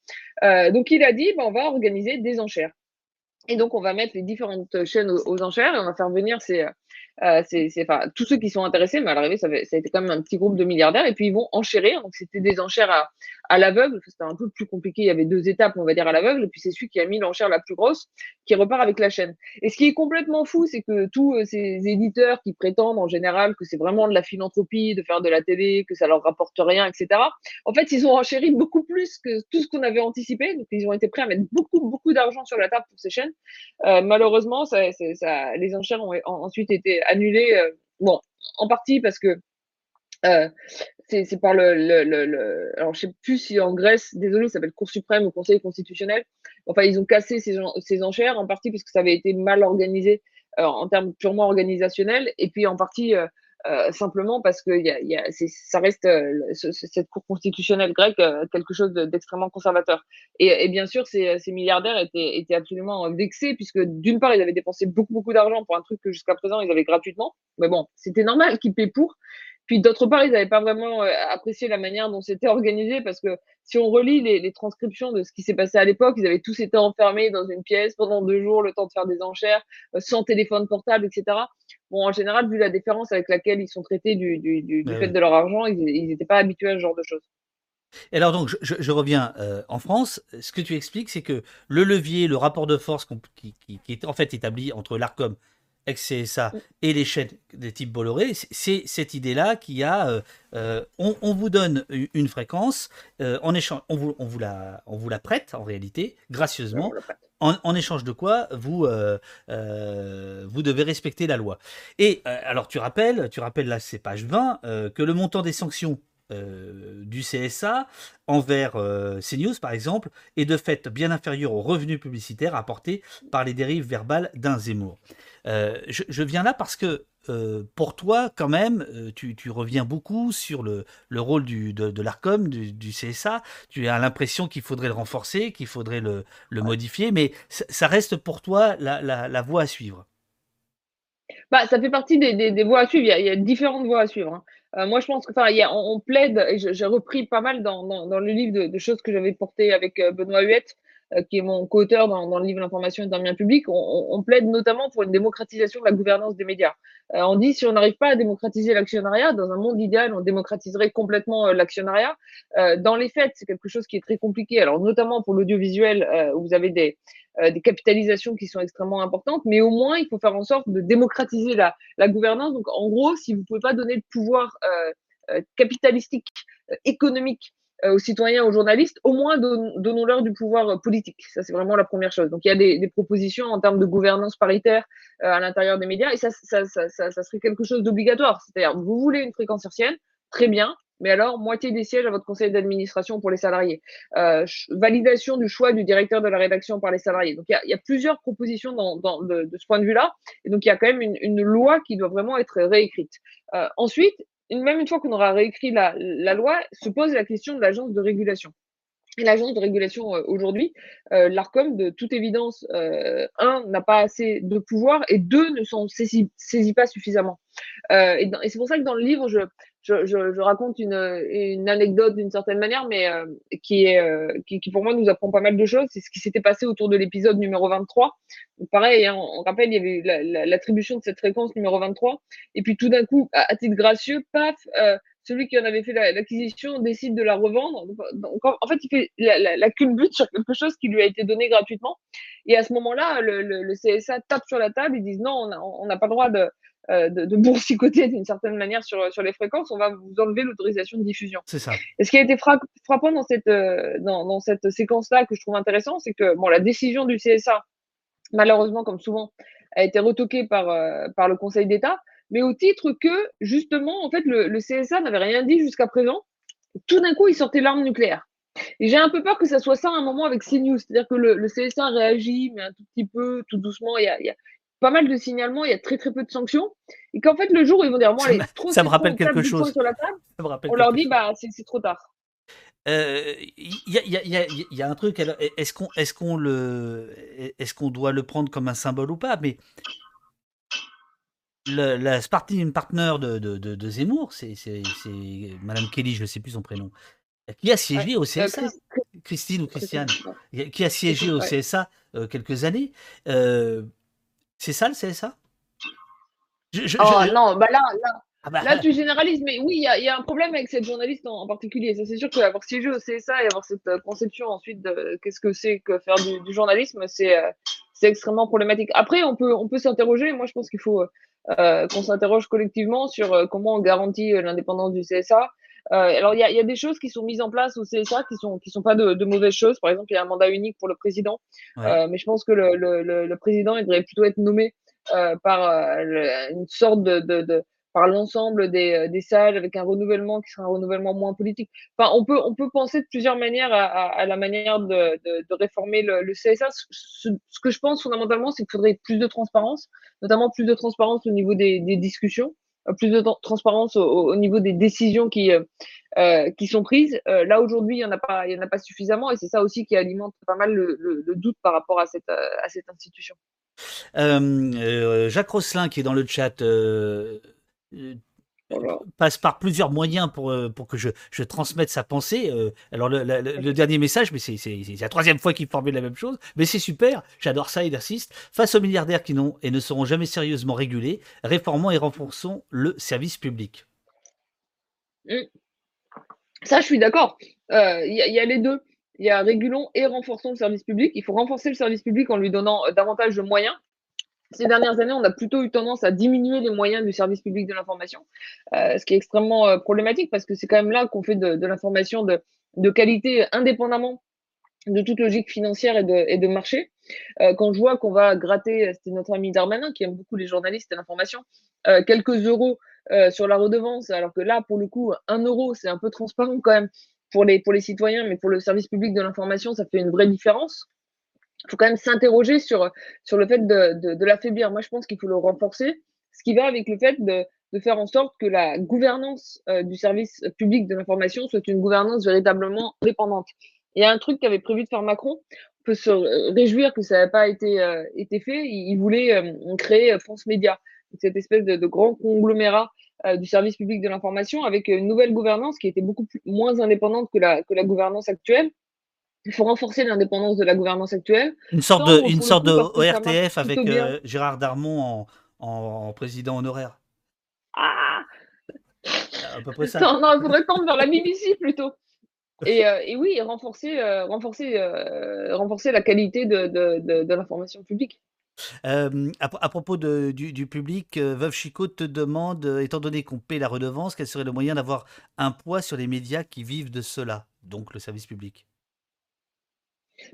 S2: donc il a dit, bah, on va organiser des enchères. Et donc, on va mettre les différentes chaînes aux, enchères et on va faire venir ces, euh, c'est, enfin, tous ceux qui sont intéressés, mais à l'arrivée, ça, ça, a été quand même un petit groupe de milliardaires, et puis ils vont enchérir. Donc, c'était des enchères à, à l'aveugle. C'était un peu plus compliqué. Il y avait deux étapes, on va dire, à l'aveugle, et puis c'est celui qui a mis l'enchère la plus grosse qui repart avec la chaîne. Et ce qui est complètement fou, c'est que tous euh, ces éditeurs qui prétendent en général que c'est vraiment de la philanthropie, de faire de la télé, que ça leur rapporte rien, etc. En fait, ils ont enchéri beaucoup plus que tout ce qu'on avait anticipé. Donc, ils ont été prêts à mettre beaucoup, beaucoup d'argent sur la table pour ces chaînes. Euh, malheureusement, ça, ça, les enchères ont ensuite été annulé, euh, bon, en partie parce que euh, c'est par le, Alors, je sais plus si en Grèce, désolé, ça s'appelle Cour suprême ou Conseil constitutionnel. Enfin, ils ont cassé ces, ces, enchères, en partie parce que ça avait été mal organisé euh, en termes purement organisationnels, et puis en partie simplement parce que y a, y a, ça reste euh, cette cour constitutionnelle grecque euh, quelque chose d'extrêmement conservateur. Et, et, bien sûr, ces, ces milliardaires étaient, étaient, absolument vexés puisque d'une part, ils avaient dépensé beaucoup beaucoup d'argent pour un truc que jusqu'à présent ils avaient gratuitement. Mais bon, c'était normal qu'ils paient pour. Puis d'autre part, ils n'avaient pas vraiment apprécié la manière dont c'était organisé parce que si on relit les, les transcriptions de ce qui s'est passé à l'époque, ils avaient tous été enfermés dans une pièce pendant deux jours, le temps de faire des enchères, sans téléphone portable, etc. Bon, en général, vu la différence avec laquelle ils sont traités du, du, du, du fait de leur argent, ils n'étaient pas habitués à ce genre de choses.
S1: Et alors donc, je, je reviens euh, en France. Ce que tu expliques, c'est que le levier, le rapport de force qui, qui, qui, est en fait établi entre l'ARCOM, ex-CSA mm. et les chaînes de type Bolloré, c'est cette idée-là qui a, euh, euh, on, on, vous donne une fréquence, en échange, on vous, on, vous la, on vous la prête en réalité, gracieusement, en, échange de quoi vous, euh, euh, vous devez respecter la loi. Et euh, alors tu rappelles, tu rappelles là c'est page 20, que le montant des sanctions du CSA envers CNews par exemple est de fait bien inférieur aux revenus publicitaires apportés par les dérives verbales d'un Zemmour. Je, viens là parce que euh, pour toi, quand même, euh, tu, reviens beaucoup sur le, rôle du, de, l'ARCOM, du, CSA. Tu as l'impression qu'il faudrait le renforcer, qu'il faudrait le, modifier, mais ça reste pour toi la, voie à suivre.
S2: Bah, ça fait partie des, voies à suivre. Il y a, différentes voies à suivre. Hein. Euh, moi, je pense que, on, plaide, et j'ai repris pas mal dans, le livre de, choses que j'avais portées avec Benoît Huette, euh, qui est mon co-auteur dans, dans, le livre L'information est un bien public, on, plaide notamment pour une démocratisation de la gouvernance des médias. Euh, on dit si on n'arrive pas à démocratiser l'actionnariat, dans un monde idéal, on démocratiserait complètement euh, l'actionnariat. Euh, dans les faits, c'est quelque chose qui est très compliqué. Alors notamment pour l'audiovisuel, où vous avez des, capitalisations qui sont extrêmement importantes, mais au moins il faut faire en sorte de démocratiser la, la gouvernance. Donc en gros, si vous pouvez pas donner le pouvoir capitalistique, économique euh, aux citoyens, aux journalistes, au moins donnons-leur du pouvoir euh, politique. Ça, c'est vraiment la première chose. Donc, il y a des, des propositions en termes de gouvernance paritaire euh, à l'intérieur des médias, et ça, ça, ça, ça, serait quelque chose d'obligatoire. C'est-à-dire, vous voulez une fréquence hertzienne, très bien, mais alors moitié des sièges à votre conseil d'administration pour les salariés. Euh, validation du choix du directeur de la rédaction par les salariés. Donc il y a, y a, plusieurs propositions dans, dans, de, de, ce point de vue-là, et donc il y a quand même une, une loi qui doit vraiment être réécrite. Euh, ensuite, même une fois qu'on aura réécrit la, loi, se pose la question de l'agence de régulation. Et l'agence de régulation euh, aujourd'hui, euh, l'ARCOM, de toute évidence, euh, un, n'a pas assez de pouvoir et deux, ne s'en saisit, pas suffisamment. Et, c'est pour ça que dans le livre, je, raconte une, anecdote d'une certaine manière, mais qui, est, qui, pour moi nous apprend pas mal de choses. C'est ce qui s'était passé autour de l'épisode numéro 23. pareil, hein, on, rappelle, il y avait l'attribution de cette fréquence numéro 23. Et puis tout d'un coup, à, titre gracieux, paf, celui qui en avait fait l'acquisition décide de la revendre. Donc, en fait, il fait la, la, culbute sur quelque chose qui lui a été donné gratuitement. Et à ce moment-là, le, CSA tape sur la table, ils disent non, on n'a pas le droit de, euh, de, de boursicoter [laughs] d'une certaine manière sur, sur les fréquences, on va vous enlever l'autorisation de diffusion.
S1: C'est ça.
S2: Et ce qui a été frappant dans cette, euh, dans, dans cette séquence-là que je trouve intéressant, c'est que bon, la décision du CSA, malheureusement, comme souvent, a été retoquée par, euh, par le Conseil d'État mais au titre que, justement, en fait, le, le CSA n'avait rien dit jusqu'à présent. Tout d'un coup, il sortait l'arme nucléaire. Et j'ai un peu peur que ça soit ça à un moment avec CNews. C'est-à-dire que le, le, CSA réagit, mais un tout petit peu, tout doucement. Il y a, il y a pas mal de signalements, il y a très très peu de sanctions. Et qu'en fait, le jour où ils vont dire, bon, allez,
S1: trop Ça me rappelle quelque chose. Sur la table,
S2: on leur dit, bah, c'est trop tard.
S1: Il y, a, y, a, y, a, un truc. Est-ce qu'on est qu'on le est-ce qu'on doit le prendre comme un symbole ou pas? Mais le, la Spartan partner de, de, de, Zemmour, c'est Madame Kelly, je ne sais plus son prénom, qui a siégé au CSA, Christine ou Christiane, qui a siégé au CSA quelques années. Euh, c'est ça le CSA
S2: Oh non, bah là, là, ah bah, là, tu généralises, mais oui, il y, a un problème avec cette journaliste en, particulier. Ça, c'est sûr qu'avoir siégé au CSA et avoir cette euh, conception ensuite de qu'est-ce que c'est que faire du, journalisme, c'est euh, extrêmement problématique. Après, on peut, on peut s'interroger. Moi, je pense qu'il faut euh, qu'on s'interroge collectivement sur euh, comment on garantit euh, l'indépendance du CSA. Alors, il y a, y a, des choses qui sont mises en place au CSA qui sont qui sont pas de, de mauvaises choses. Par exemple, il y a un mandat unique pour le président, mais je pense que le, le, le, président il devrait plutôt être nommé par une sorte de, de par l'ensemble des, euh, des, salles avec un renouvellement qui sera un renouvellement moins politique. Enfin, on peut, on peut penser de plusieurs manières à, à, la manière de, de, de réformer le, le CSA. Ce, ce, que je pense fondamentalement, c'est qu'il faudrait plus de transparence, notamment plus de transparence au niveau des, des discussions, euh, plus de transparence au, au, niveau des décisions qui, euh, euh qui sont prises. Euh, là, aujourd'hui, il n'y en, a pas, en a pas suffisamment et c'est ça aussi qui alimente pas mal le doute par rapport à cette, à cette institution.
S1: Jacques Rosselin, qui est dans le chat, passe par plusieurs moyens pour, euh, pour que je, je transmette sa pensée. Euh, alors le, le, dernier message, mais c'est la troisième fois qu'il formule la même chose, mais c'est super, j'adore ça, il insiste. Face aux milliardaires qui n'ont et ne seront jamais sérieusement régulés, réformons et renforçons le service public.
S2: Mmh. Ça, je suis d'accord. Euh, il y, y, a les deux. Il y a régulons et renforçons le service public. Il faut renforcer le service public en lui donnant davantage de moyens ces dernières années, on a plutôt eu tendance à diminuer les moyens du service public de l'information, euh, ce qui est extrêmement euh, problématique parce que c'est quand même là qu'on fait de, l'information de, qualité indépendamment de toute logique financière et de, marché. Euh, quand je vois qu'on va gratter, c'était notre ami Darmanin qui aime beaucoup les journalistes et l'information, quelques euros sur la redevance, alors que là, pour le coup, un euro, c'est un peu transparent quand même pour les citoyens, mais pour le service public de l'information, ça fait une vraie différence il faut quand même s'interroger sur, sur le fait de, de, l'affaiblir. Moi, je pense qu'il faut le renforcer, ce qui va avec le fait de, de faire en sorte que la gouvernance euh, du service public de l'information soit une gouvernance véritablement indépendante. Il y a un truc qu'avait prévu de faire Macron. On peut se réjouir que ça n'avait pas été, euh, été fait. Il, voulait euh, créer France Média, cette espèce de, grand conglomérat du service public de l'information avec une nouvelle gouvernance qui était beaucoup moins indépendante que la, que la gouvernance actuelle il faut renforcer l'indépendance de la gouvernance actuelle.
S1: Une sorte de, une sorte de ORTF avec euh, Gérard Darmon en, en, président honoraire.
S2: Ah À peu près ça. Non, non il faudrait tendre vers la BBC plutôt. Et, euh, et oui, renforcer, euh, renforcer, renforcer la qualité de, de, de, l'information publique.
S1: à, à, propos de, du, du, public, Veuve Chicot te demande, étant donné qu'on paie la redevance, quel serait le moyen d'avoir un poids sur les médias qui vivent de cela, donc le service public?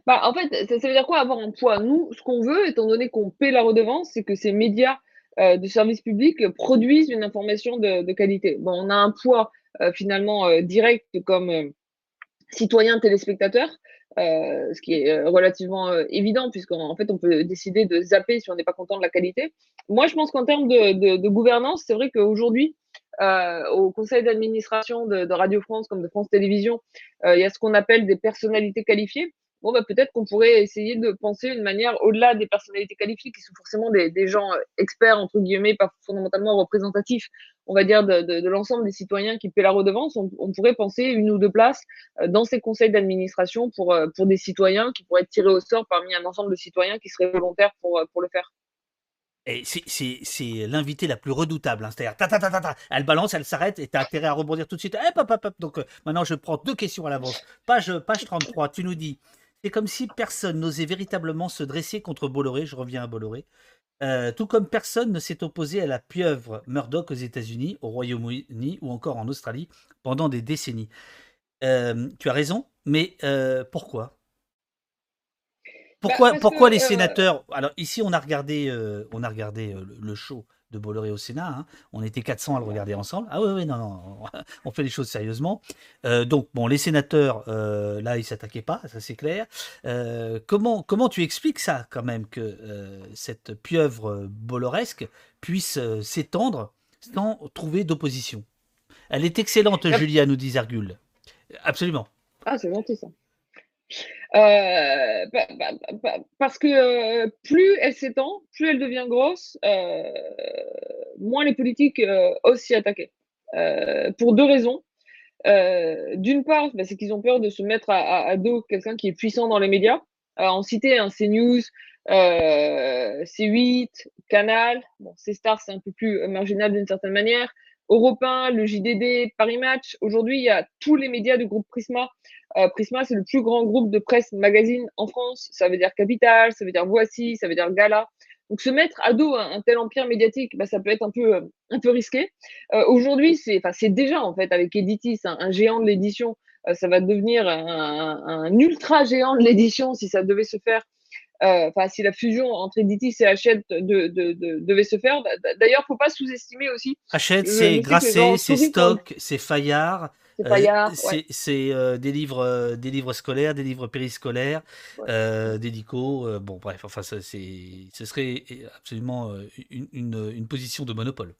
S2: Bah, en fait, ça, veut dire quoi avoir un poids? Nous, ce qu'on veut, étant donné qu'on paie la redevance, c'est que ces médias euh, de service public produisent une information de, qualité. Bon, on a un poids euh, finalement euh, direct comme citoyen téléspectateur, ce qui est relativement évident puisqu'en fait on peut décider de zapper si on n'est pas content de la qualité. Moi, je pense qu'en termes de, gouvernance, c'est vrai qu'aujourd'hui, au conseil d'administration de, Radio France comme de France Télévisions, il y a ce qu'on appelle des personnalités qualifiées. Bon, bah, peut-être qu'on pourrait essayer de penser une manière au-delà des personnalités qualifiées qui sont forcément des, gens experts, entre guillemets, pas fondamentalement représentatifs, on va dire, de, l'ensemble des citoyens qui paient la redevance. On, pourrait penser une ou deux places dans ces conseils d'administration pour, pour des citoyens qui pourraient être tirés au sort parmi un ensemble de citoyens qui seraient volontaires pour, pour le faire.
S1: Et c'est l'invité la plus redoutable. Hein. C'est-à-dire, ta, ta, ta, ta, elle balance, elle s'arrête et tu as intérêt à rebondir tout de suite. Hop, hop, hop, hop. Donc euh, maintenant, je prends deux questions à l'avance. Page, page 33, tu nous dis c'est comme si personne n'osait véritablement se dresser contre Bolloré. Je reviens à Bolloré. Euh, tout comme personne ne s'est opposé à la pieuvre Murdoch aux États-Unis, au Royaume-Uni ou encore en Australie pendant des décennies. Euh, tu as raison, mais pourquoi? Pourquoi, pourquoi les euh, sénateurs? Alors ici, on a regardé, euh, on a regardé euh, le show de Bolloré au Sénat. Hein. On était 400 à le regarder ensemble. Ah oui, oui, non, non, [laughs] on fait les choses sérieusement. donc, bon, les sénateurs, là, ils s'attaquaient pas, ça c'est clair. comment, comment tu expliques ça, quand même, que cette pieuvre bolloresque puisse s'étendre sans trouver d'opposition? Elle est excellente, Julia, nous dit Zergul. Absolument.
S2: Ah, c'est gentil ça. Euh, parce que euh, plus elle s'étend, plus elle devient grosse, euh, moins les politiques osent s'y attaquer. pour deux raisons. D'une part, bah, c'est qu'ils ont peur de se mettre à, dos quelqu'un qui est puissant dans les médias. en citer un CNews, C8, Canal, bon, C-Star, c'est un peu plus marginal d'une certaine manière. Europe 1, le JDD, Paris Match. Aujourd'hui, il y a tous les médias du groupe Prisma euh, Prisma, c'est le plus grand groupe de presse magazine en France. Ça veut dire Capital, ça veut dire Voici, ça veut dire Gala. Donc se mettre à dos un, tel empire médiatique, bah, ça peut être un peu, euh, un peu risqué. Euh, Aujourd'hui, c'est, déjà en fait avec Editis, un, un géant de l'édition. Ça va devenir un, un, ultra géant de l'édition si ça devait se faire. Enfin, si la fusion entre Editis et Hachette de, de, de, devait se faire. D'ailleurs, faut pas sous-estimer aussi.
S1: Hachette, c'est Grasset, c'est Stock, c'est Fayard. C'est euh, des livres, euh, des livres scolaires, des livres périscolaires, euh, des dicos. bon, bref, enfin, ça, ce serait absolument une, une, position de monopole.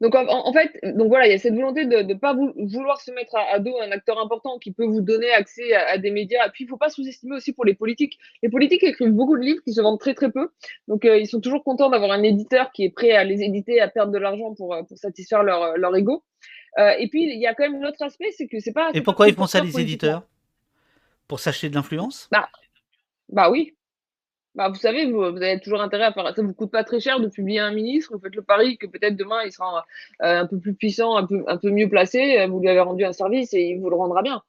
S2: Donc en, fait, donc voilà, il y a cette volonté de ne pas vouloir se mettre à, dos un acteur important qui peut vous donner accès à, des médias. Puis il ne faut pas sous-estimer aussi pour les politiques. Les politiques écrivent beaucoup de livres qui se vendent très très peu. Donc ils sont toujours contents d'avoir un éditeur qui est prêt à les éditer, à perdre de l'argent pour, pour satisfaire leur, leur ego. Euh, et puis, il y a quand même l'autre aspect, c'est que c'est pas.
S1: Et pourquoi ils font ça, les éditeurs Pour s'acheter de l'influence?
S2: Bah, bah oui. Bah, vous savez, vous, avez toujours intérêt à faire. Ça vous coûte pas très cher de publier un ministre. Vous faites le pari que peut-être demain il sera euh, un peu plus puissant, un peu, un peu mieux placé. Vous lui avez rendu un service et il vous le rendra bien.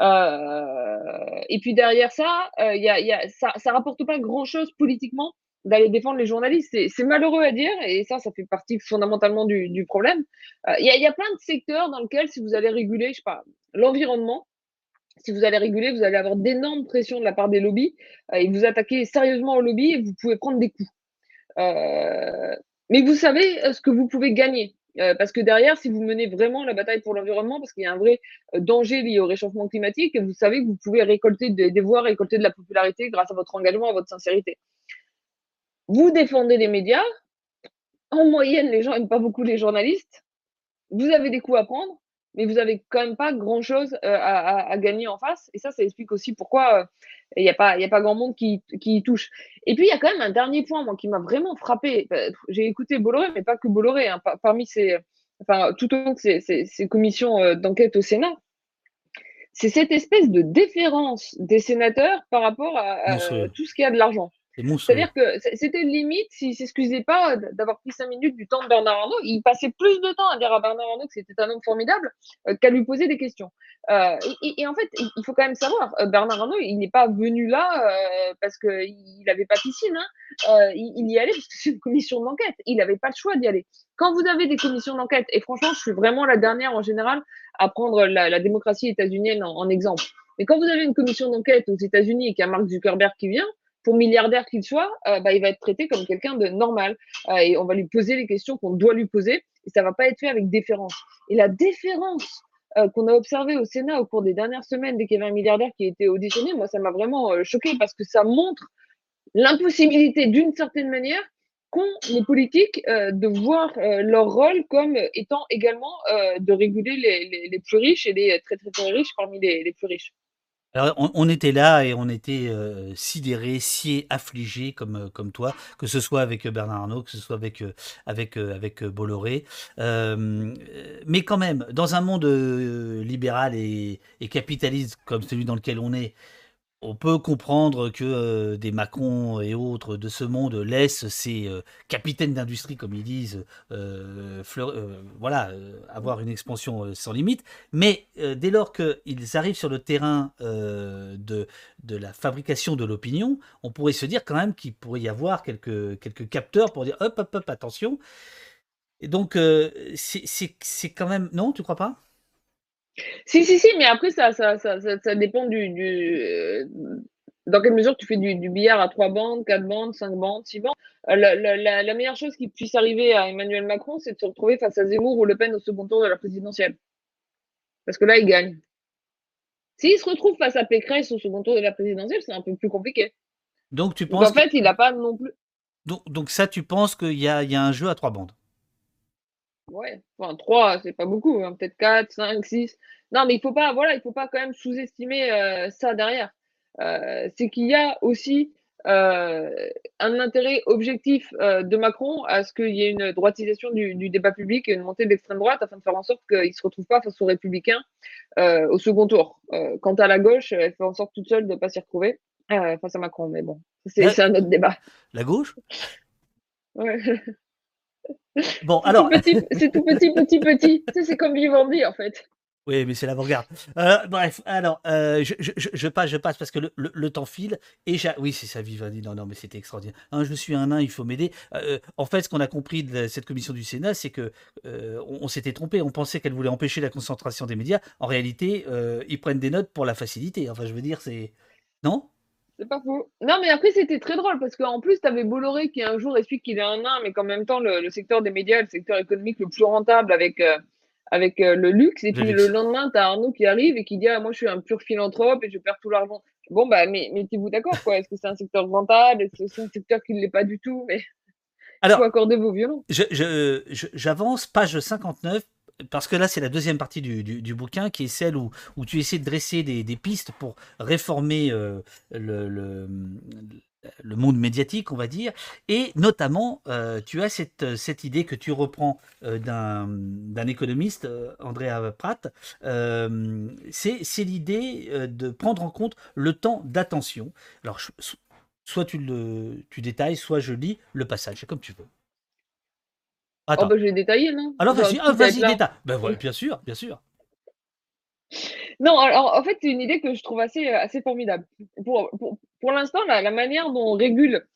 S2: Euh, et puis derrière ça, il y a, y a, ça, ça rapporte pas grand chose politiquement d'aller défendre les journalistes. C'est malheureux à dire, et ça, ça fait partie fondamentalement du, problème. Euh, il y, a, y, a, plein de secteurs dans lesquels, si vous allez réguler, je sais pas, l'environnement, si vous allez réguler, vous allez avoir d'énormes pressions de la part des lobbies, euh, et vous attaquez sérieusement aux lobbies, et vous pouvez prendre des coups. Euh, mais vous savez ce que vous pouvez gagner. parce que derrière, si vous menez vraiment la bataille pour l'environnement, parce qu'il y a un vrai danger lié au réchauffement climatique, vous savez que vous pouvez récolter des, des voix, récolter de la popularité grâce à votre engagement, à votre sincérité vous défendez les médias. En moyenne, les gens n'aiment pas beaucoup les journalistes. Vous avez des coups à prendre, mais vous avez quand même pas grand-chose euh, à, gagner en face. Et ça, ça explique aussi pourquoi euh, il n'y a, pas, a pas grand monde qui, qui y touche. Et puis, il y a quand même un dernier point, moi, qui m'a vraiment frappé. Bah, j'ai écouté Bolloré, mais pas que Bolloré. Hein, parmi ces, enfin, tout au long de ces, ces, commissions euh, d'enquête au Sénat, c'est cette espèce de déférence des sénateurs par rapport à, tout ce qui a de l'argent. C'est-à-dire que c'était limite s'il s'excusait pas d'avoir pris cinq minutes du temps de Bernard Arnault. Il passait plus de temps à dire à Bernard Arnault que c'était un homme formidable euh, qu'à lui poser des questions. Euh, et, en fait, il faut quand même savoir, euh, Bernard Arnault, il n'est pas venu là parce qu'il n'avait pas piscine. Hein. Il, y allait parce que c'est une commission d'enquête. Il n'avait pas le choix d'y aller. Quand vous avez des commissions d'enquête, et franchement, je suis vraiment la dernière en général à prendre la, démocratie états-unienne en, en exemple. Mais quand vous avez une commission d'enquête aux États-Unis et qu'il y a Mark Zuckerberg qui vient, pour milliardaire qu'il soit, euh, bah, il va être traité comme quelqu'un de normal. Euh, et on va lui poser les questions qu'on doit lui poser. Et ça va pas être fait avec déférence. Et la déférence euh, qu'on a observée au Sénat au cours des dernières semaines dès qu'il y avait un milliardaire qui été auditionné, moi, ça m'a vraiment choqué parce que ça montre l'impossibilité, d'une certaine manière, qu'ont les politiques de voir leur rôle comme étant également de réguler les, les, les, plus riches et les très, très, très riches parmi les, les plus riches.
S1: Alors, on, était là et on était euh, sidérés, sciés, affligés comme, euh, comme toi, que ce soit avec Bernard Arnault, que ce soit avec, avec, avec Bolloré. mais quand même, dans un monde libéral et, capitaliste comme celui dans lequel on est, on peut comprendre que euh, des Macron et autres de ce monde laissent ces euh, capitaines d'industrie, comme ils disent, euh, voilà, avoir une expansion sans limite. Mais dès lors qu'ils arrivent sur le terrain de, la fabrication de l'opinion, on pourrait se dire quand même qu'il pourrait y avoir quelques, quelques capteurs pour dire hop, hop, hop, attention. Et donc, c'est quand même... Non, tu crois pas?
S2: Si, si, si, mais après, ça, ça, ça, ça, dépend du. du euh, dans quelle mesure tu fais du, du, billard à 3 bandes, 4 bandes, 5 bandes, 6 bandes. Euh, la, la, la, meilleure chose qui puisse arriver à Emmanuel Macron, c'est de se retrouver face à Zemmour ou Le Pen au second tour de la présidentielle. Parce que là, il gagne. S'il se retrouve face à Pécresse au second tour de la présidentielle, c'est un peu plus compliqué.
S1: Donc, tu penses.
S2: en fait, il n'a pas non plus.
S1: Donc, donc, ça, tu penses qu'il y a, y a un jeu à 3 bandes
S2: Ouais, enfin 3, c'est pas beaucoup, hein. peut-être 4, 5, 6. Non, mais il faut pas, voilà, il faut pas quand même sous-estimer euh, ça derrière. Euh, c'est qu'il y a aussi euh, un intérêt objectif de Macron à ce qu'il y ait une droitisation du, débat public et une montée de l'extrême droite afin de faire en sorte qu'il ne se retrouve pas face aux républicains au second tour. quant à la gauche, elle fait en sorte toute seule de ne pas s'y retrouver face à Macron. Mais bon, c'est un autre débat.
S1: La gauche?
S2: Ouais. [laughs]
S1: Bon, alors.
S2: C'est tout petit, petit, petit. c'est comme Vivendi, en fait.
S1: Oui, mais c'est l'avant-garde. Euh, bref, alors, euh, je, je, je, passe, je passe parce que le, le, temps file. Et oui, c'est ça, Vivendi. Non, non, mais c'était extraordinaire. Hein, je suis un nain, il faut m'aider. Euh, en fait, ce qu'on a compris de cette commission du Sénat, c'est que on, s'était trompé. On pensait qu'elle voulait empêcher la concentration des médias. En réalité, ils prennent des notes pour la facilité. Enfin, je veux dire, c'est. Non?
S2: C'est pas faux. Non, mais après, c'était très drôle parce qu'en plus, tu avais Bolloré qui un jour explique qu'il est un nain, mais qu'en même temps, le, secteur des médias le secteur économique le plus rentable avec, euh, avec euh, le luxe. Et puis le lendemain, tu as Arnaud qui arrive et qui dit ah, Moi, je suis un pur philanthrope et je perds tout l'argent. Bon, bah, mais mettez-vous d'accord, quoi? Est-ce que c'est un secteur rentable Est-ce que c'est un secteur qui ne l'est pas du tout? Mais. Alors, il faut accorder vos violons.
S1: J'avance, page 59, parce que là, c'est la deuxième partie du, bouquin qui est celle où, où tu essaies de dresser des, pistes pour réformer euh, le, le, monde médiatique, on va dire. Et notamment, euh, tu as cette, cette, idée que tu reprends euh, d'un économiste, Andrea Pratt. c'est l'idée de prendre en compte le temps d'attention. Alors, soit tu, le, tu détailles, soit je lis le passage, comme tu veux.
S2: Oh bah, je vais détailler, non?
S1: Alors vas-y, ah, vas-y, détaille. Ben voilà, bien sûr, bien sûr.
S2: Non, alors en fait, c'est une idée que je trouve assez, euh, assez formidable. Pour, pour, pour l'instant, la, la, manière dont on régule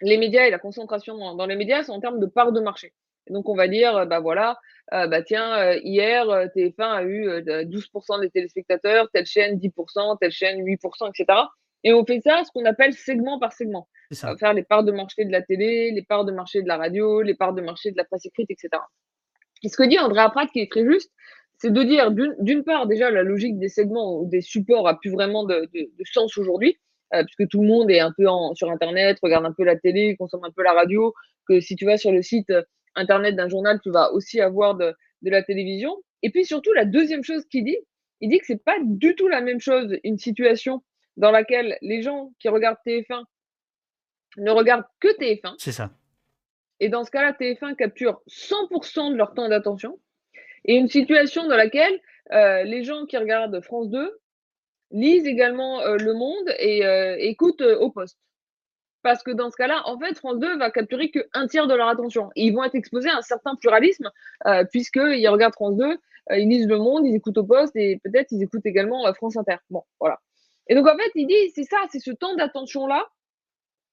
S2: les médias et la concentration dans, les médias, c'est en termes de part de marché. donc, on va dire, bah voilà, euh, bah tiens, euh, hier, TF1 a eu 12% des téléspectateurs, telle chaîne 10%, telle chaîne 8%, etc. Et on fait ça, ce qu'on appelle segment par segment. On va faire les parts de marché de la télé, les parts de marché de la radio, les parts de marché de la presse écrite, etc. Et ce que dit André Pratt, qui est très juste, c'est de dire d'une part, déjà, la logique des segments ou des supports a plus vraiment de, sens aujourd'hui, euh, puisque tout le monde est un peu sur Internet, regarde un peu la télé, consomme un peu la radio, que si tu vas sur le site euh, Internet d'un journal, tu vas aussi avoir de, de la télévision. Et puis surtout, la deuxième chose qu'il dit, il dit que c'est pas du tout la même chose une situation dans laquelle les gens qui regardent TF1 ne regardent que TF1.
S1: C'est ça.
S2: Et dans ce cas-là, TF1 capture 100% de leur temps d'attention. Et une situation dans laquelle euh, les gens qui regardent France 2 lisent également euh, Le Monde et euh, écoutent au poste. Parce que dans ce cas-là, en fait, France 2 va capturer qu'un tiers de leur attention. Et ils vont être exposés à un certain pluralisme, puisqu'ils regardent France 2, ils lisent Le Monde, ils écoutent au poste et peut-être ils écoutent également France Inter. Bon, voilà. Et donc, en fait, il dit, c'est ça, c'est ce temps d'attention-là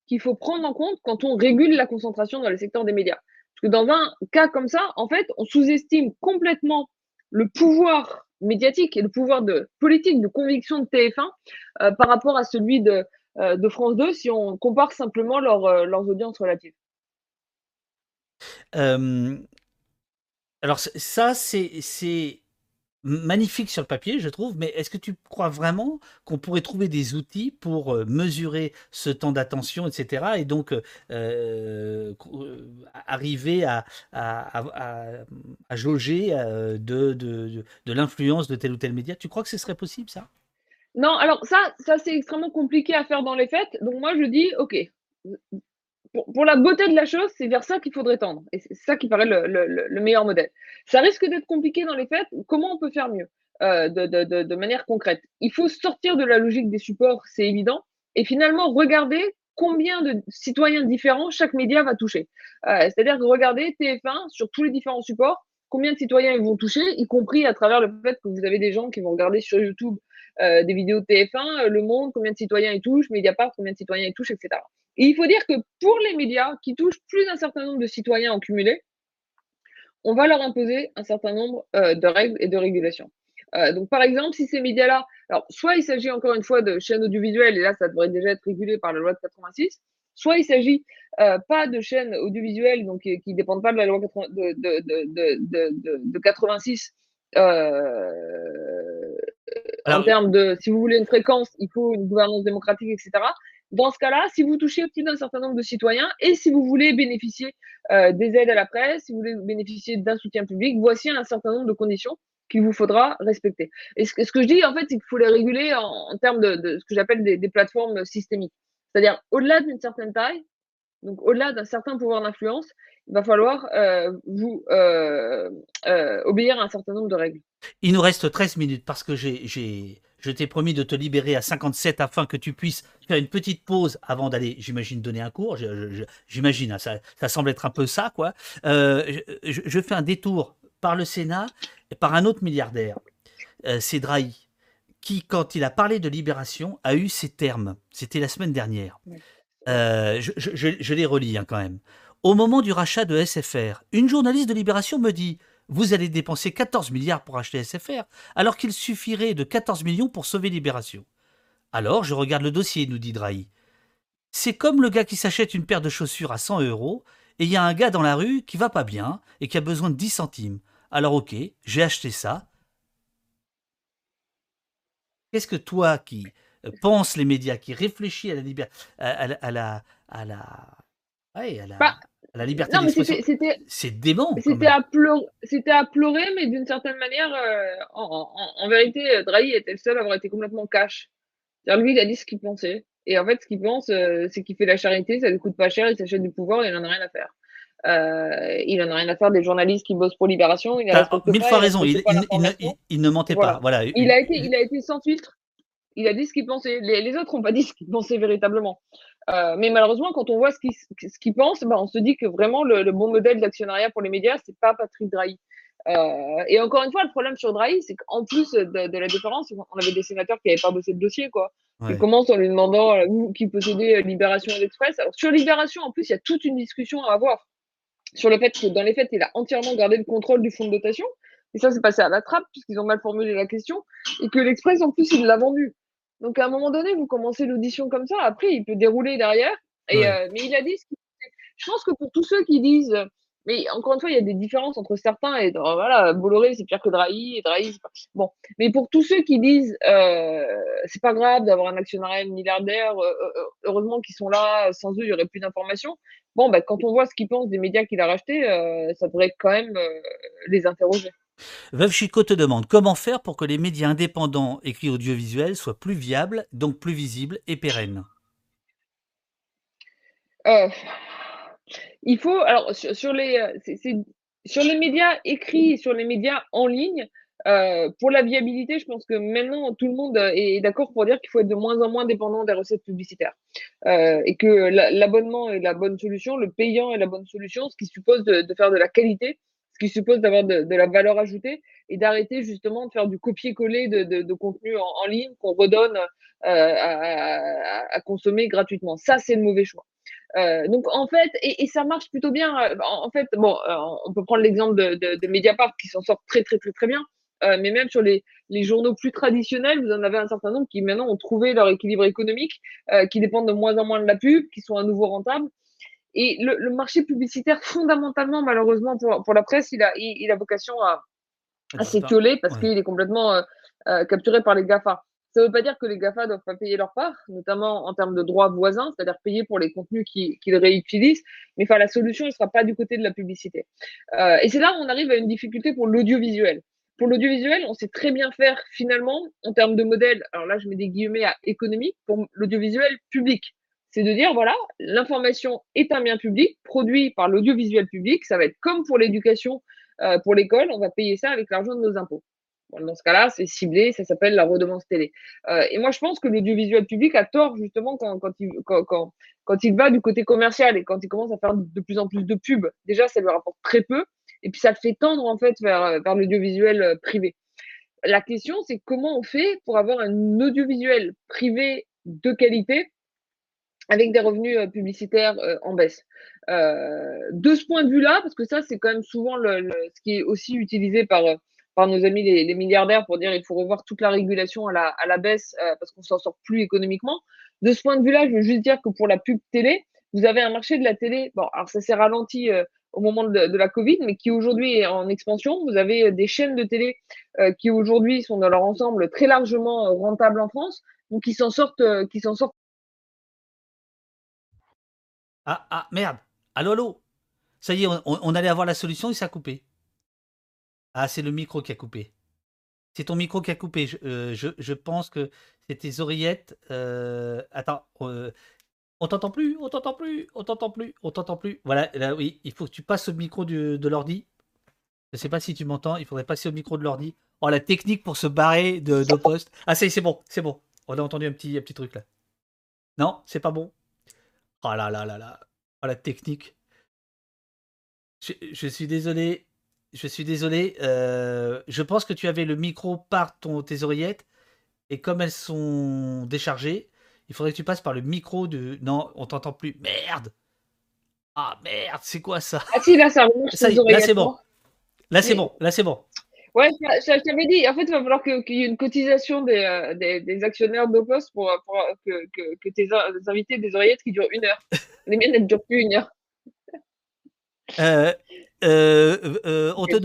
S2: qu'il faut prendre en compte quand on régule la concentration dans le secteur des médias. Parce que dans un cas comme ça, en fait, on sous-estime complètement le pouvoir médiatique et le pouvoir de politique de conviction de TF1 euh, par rapport à celui de, euh, France 2 si on compare simplement euh, leurs audiences relatives.
S1: alors ça, c'est magnifique sur le papier, je trouve, mais est-ce que tu crois vraiment qu'on pourrait trouver des outils pour mesurer ce temps d'attention, etc., et donc arriver à, jauger de, l'influence de tel ou tel média? Tu crois que ce serait possible, ça?
S2: Non, alors ça, ça c'est extrêmement compliqué à faire dans les faits. Donc moi je dis, ok, pour, la beauté de la chose, c'est vers ça qu'il faudrait tendre. Et c'est ça qui paraît le, meilleur modèle. Ça risque d'être compliqué dans les faits. Comment on peut faire mieux euh, de, manière concrète? Il faut sortir de la logique des supports, c'est évident, et finalement regarder combien de citoyens différents chaque média va toucher. Euh, c'est-à-dire regarder TF1 sur tous les différents supports, combien de citoyens ils vont toucher, y compris à travers le fait que vous avez des gens qui vont regarder sur YouTube euh, des vidéos de TF1, Le Monde, combien de citoyens ils touchent, Mediapart, combien de citoyens ils touchent, etc. Et il faut dire que pour les médias qui touchent plus d'un certain nombre de citoyens en cumulé, on va leur imposer un certain nombre euh, de règles et de régulations. Euh, donc, par exemple, si ces médias-là, alors soit il s'agit encore une fois de chaînes audiovisuelles, et là, ça devrait déjà être régulé par la loi de 86, soit il s'agit euh, pas de chaînes audiovisuelles, donc qui ne dépendent pas de la loi de, de, de 86, en termes de, si vous voulez une fréquence, il faut une gouvernance démocratique, etc. Dans ce cas-là, si vous touchez plus d'un certain nombre de citoyens et si vous voulez bénéficier euh, des aides à la presse, si vous voulez bénéficier d'un soutien public, voici un certain nombre de conditions qu'il vous faudra respecter. Et ce, que je dis, en fait, c'est qu'il faut les réguler en, termes de, ce que j'appelle des, plateformes systémiques. C'est-à-dire, au-delà d'une certaine taille, donc au-delà d'un certain pouvoir d'influence, il va falloir euh, vous euh, obéir à un certain nombre de règles.
S1: Il nous reste 13 minutes parce que j'ai je t'ai promis de te libérer à 57 afin que tu puisses faire une petite pause avant d'aller, j'imagine, donner un cours. J'imagine, hein, ça, semble être un peu ça, quoi. Euh, je, fais un détour par le Sénat et par un autre milliardaire, euh, c'est Drahi, qui, quand il a parlé de libération, a eu ces termes. C'était la semaine dernière. Euh, je, les relis hein, quand même. Au moment du rachat de SFR, une journaliste de Libération me dit vous allez dépenser 14 milliards pour acheter SFR, alors qu'il suffirait de 14 millions pour sauver Libération. Alors je regarde le dossier, nous dit Drahi. C'est comme le gars qui s'achète une paire de chaussures à 100 euros, et il y a un gars dans la rue qui va pas bien et qui a besoin de 10 centimes. Alors ok, j'ai acheté ça. Qu'est-ce que toi qui euh, penses les médias, qui réfléchis à la liberté, à, la, à la, à la, bah, la liberté d'expression. C'est dément.
S2: C'était à, pleurer, à pleurer, mais d'une certaine manière, euh, en, vérité, Drahi était le seul à avoir été complètement cash. Lui, il a dit ce qu'il pensait. Et en fait, ce qu'il pense, euh, c'est qu'il fait la charité, ça ne coûte pas cher, il s'achète du pouvoir, il n'en a rien à faire. Euh, il n'en a rien à faire des journalistes qui bossent pour Libération.
S1: Il a mille fois raison, il, ne mentait pas. Voilà.
S2: Il, a été, il a été sans filtre. Il a dit ce qu'il pensait. Les, les autres n'ont pas dit ce qu'ils pensaient véritablement. Euh, mais malheureusement, quand on voit ce qu'il pense, ben, on se dit que vraiment le, bon modèle d'actionnariat pour les médias, c'est pas Patrick Drahi. Euh, et encore une fois, le problème sur Drahi, c'est qu'en plus de, la différence, on avait des sénateurs qui n'avaient pas bossé le dossier, quoi. Ouais. Ils commencent en lui demandant euh, qui possédait Libération et l'Express? Alors sur Libération, en plus, il y a toute une discussion à avoir sur le fait que dans les faits, il a entièrement gardé le contrôle du fonds de dotation. Et ça, c'est passé à la trappe puisqu'ils ont mal formulé la question et que l'Express, en plus, il l'a vendu. Donc à un moment donné, vous commencez l'audition comme ça, après il peut dérouler derrière. Et, euh, mais il a dit ce qu'il Je pense que pour tous ceux qui disent, mais encore une fois, il y a des différences entre certains et voilà, Bolloré c'est pire que Drahi et Drahi c'est pas. Bon, mais pour tous ceux qui disent, euh, c'est pas grave d'avoir un actionnariat milliardaire, euh, euh, heureusement qu'ils sont là, sans eux il y aurait plus d'informations. Bon, bah, quand on voit ce qu'ils pensent des médias qu'il a rachetés, ça devrait quand même les interroger.
S1: Veuve Chico te demande comment faire pour que les médias indépendants écrits audiovisuels soient plus viables, donc plus visibles et pérennes.
S2: Euh, il faut, alors sur, les, euh, sur les médias écrits sur les médias en ligne, euh, pour la viabilité, je pense que maintenant tout le monde est d'accord pour dire qu'il faut être de moins en moins dépendant des recettes publicitaires et que l'abonnement est la bonne solution, le payant est la bonne solution, ce qui suppose de faire de la qualité qui suppose d'avoir de, la valeur ajoutée et d'arrêter justement de faire du copier-coller de, contenu en, ligne qu'on redonne euh, à, consommer gratuitement. Ça, c'est le mauvais choix. Euh, donc en fait, et, ça marche plutôt bien. Euh, en, fait, bon, on peut prendre l'exemple de, Mediapart qui s'en sort très très très très bien. mais même sur les, les, journaux plus traditionnels, vous en avez un certain nombre qui maintenant ont trouvé leur équilibre économique, qui dépendent de moins en moins de la pub, qui sont à nouveau rentables. Et le, marché publicitaire, fondamentalement, malheureusement, pour, pour la presse, il a, il, a vocation à, à s'étioler parce qu'il est complètement euh, euh, capturé par les GAFA. Ça ne veut pas dire que les GAFA ne doivent pas payer leur part, notamment en termes de droits voisins, c'est-à-dire payer pour les contenus qu'ils réutilisent, mais enfin, la solution ne sera pas du côté de la publicité. Euh, et c'est là où on arrive à une difficulté pour l'audiovisuel. pour l'audiovisuel, on sait très bien faire finalement en termes de modèle. Alors là, je mets des guillemets à économique pour l'audiovisuel public. C'est de dire voilà, l'information est un bien public produit par l'audiovisuel public. Ça va être comme pour l'éducation, euh, pour l'école, on va payer ça avec l'argent de nos impôts. dans ce cas-là, c'est ciblé, ça s'appelle la redevance télé. Euh, et moi, je pense que l'audiovisuel public a tort justement quand, quand, il, quand, quand, quand il va du côté commercial et quand il commence à faire de plus en plus de pubs. Déjà, ça lui rapporte très peu et puis ça le fait tendre en fait vers, vers l'audiovisuel euh, privé. La question, c'est comment on fait pour avoir un audiovisuel privé de qualité avec des revenus euh, publicitaires euh, en baisse. de ce point de vue-là, parce que ça, c'est quand même souvent le, ce qui est aussi utilisé par, par nos amis les, les, milliardaires pour dire il faut revoir toute la régulation à la, à la baisse parce qu'on s'en sort plus économiquement. De ce point de vue-là, je veux juste dire que pour la pub télé, vous avez un marché de la télé. Bon, alors ça s'est ralenti au moment de, la Covid, mais qui aujourd'hui est en expansion. Vous avez des chaînes de télé euh, qui aujourd'hui sont dans leur ensemble très largement euh, rentables en France, donc qui s'en sortent, euh, qui s'en sortent.
S1: Ah ah merde, allô allô, ça y est, on, allait avoir la solution et ça a coupé. Ah c'est le micro qui a coupé. C'est ton micro qui a coupé. Je, je pense que c'est tes oreillettes. attends, on t'entend plus, on t'entend plus, on t'entend plus, on t'entend plus. Voilà, là oui, il faut que tu passes au micro de l'ordi. Je sais pas si tu m'entends, il faudrait passer au micro de l'ordi. Oh, la technique pour se barrer de, de poste. Ah, c'est bon, c'est bon. On a entendu un petit, un petit truc là. Non, c'est pas bon. Oh là là là là. Oh, la technique. Je, suis désolé. Je suis désolé. Euh, je pense que tu avais le micro par ton, tes oreillettes. Et comme elles sont déchargées, il faudrait que tu passes par le micro de. Non, on t'entend plus. Merde Ah merde, c'est quoi ça?
S2: Ah si, là, ça.
S1: Ça, là, c'est bon. Là, c'est bon. Là, c'est bon.
S2: Ouais, je, t'avais dit, en fait, il va falloir qu'il y ait une cotisation des, euh, des, des actionnaires d'Opos pour, pour que, que, que, tes invités des oreillettes qui durent une heure. Les miennes, elles ne durent plus une heure.
S1: Euh, euh, euh, on, te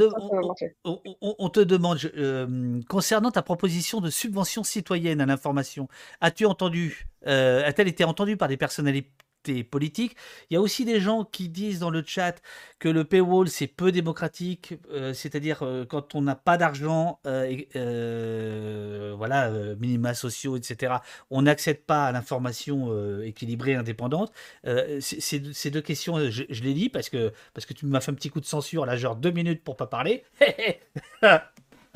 S1: on, te demande, euh, concernant ta proposition de subvention citoyenne à l'information, as-tu entendu, a-t-elle été entendue par des personnalités politique. Il y a aussi des gens qui disent dans le chat que le paywall c'est peu démocratique, euh, c'est-à-dire euh, quand on n'a pas d'argent, euh, voilà, minima sociaux, etc. On n'accède pas à l'information équilibrée, indépendante. ces deux questions, je, je, les lis parce que parce que tu m'as fait un petit coup de censure là, genre deux minutes pour pas parler. [laughs]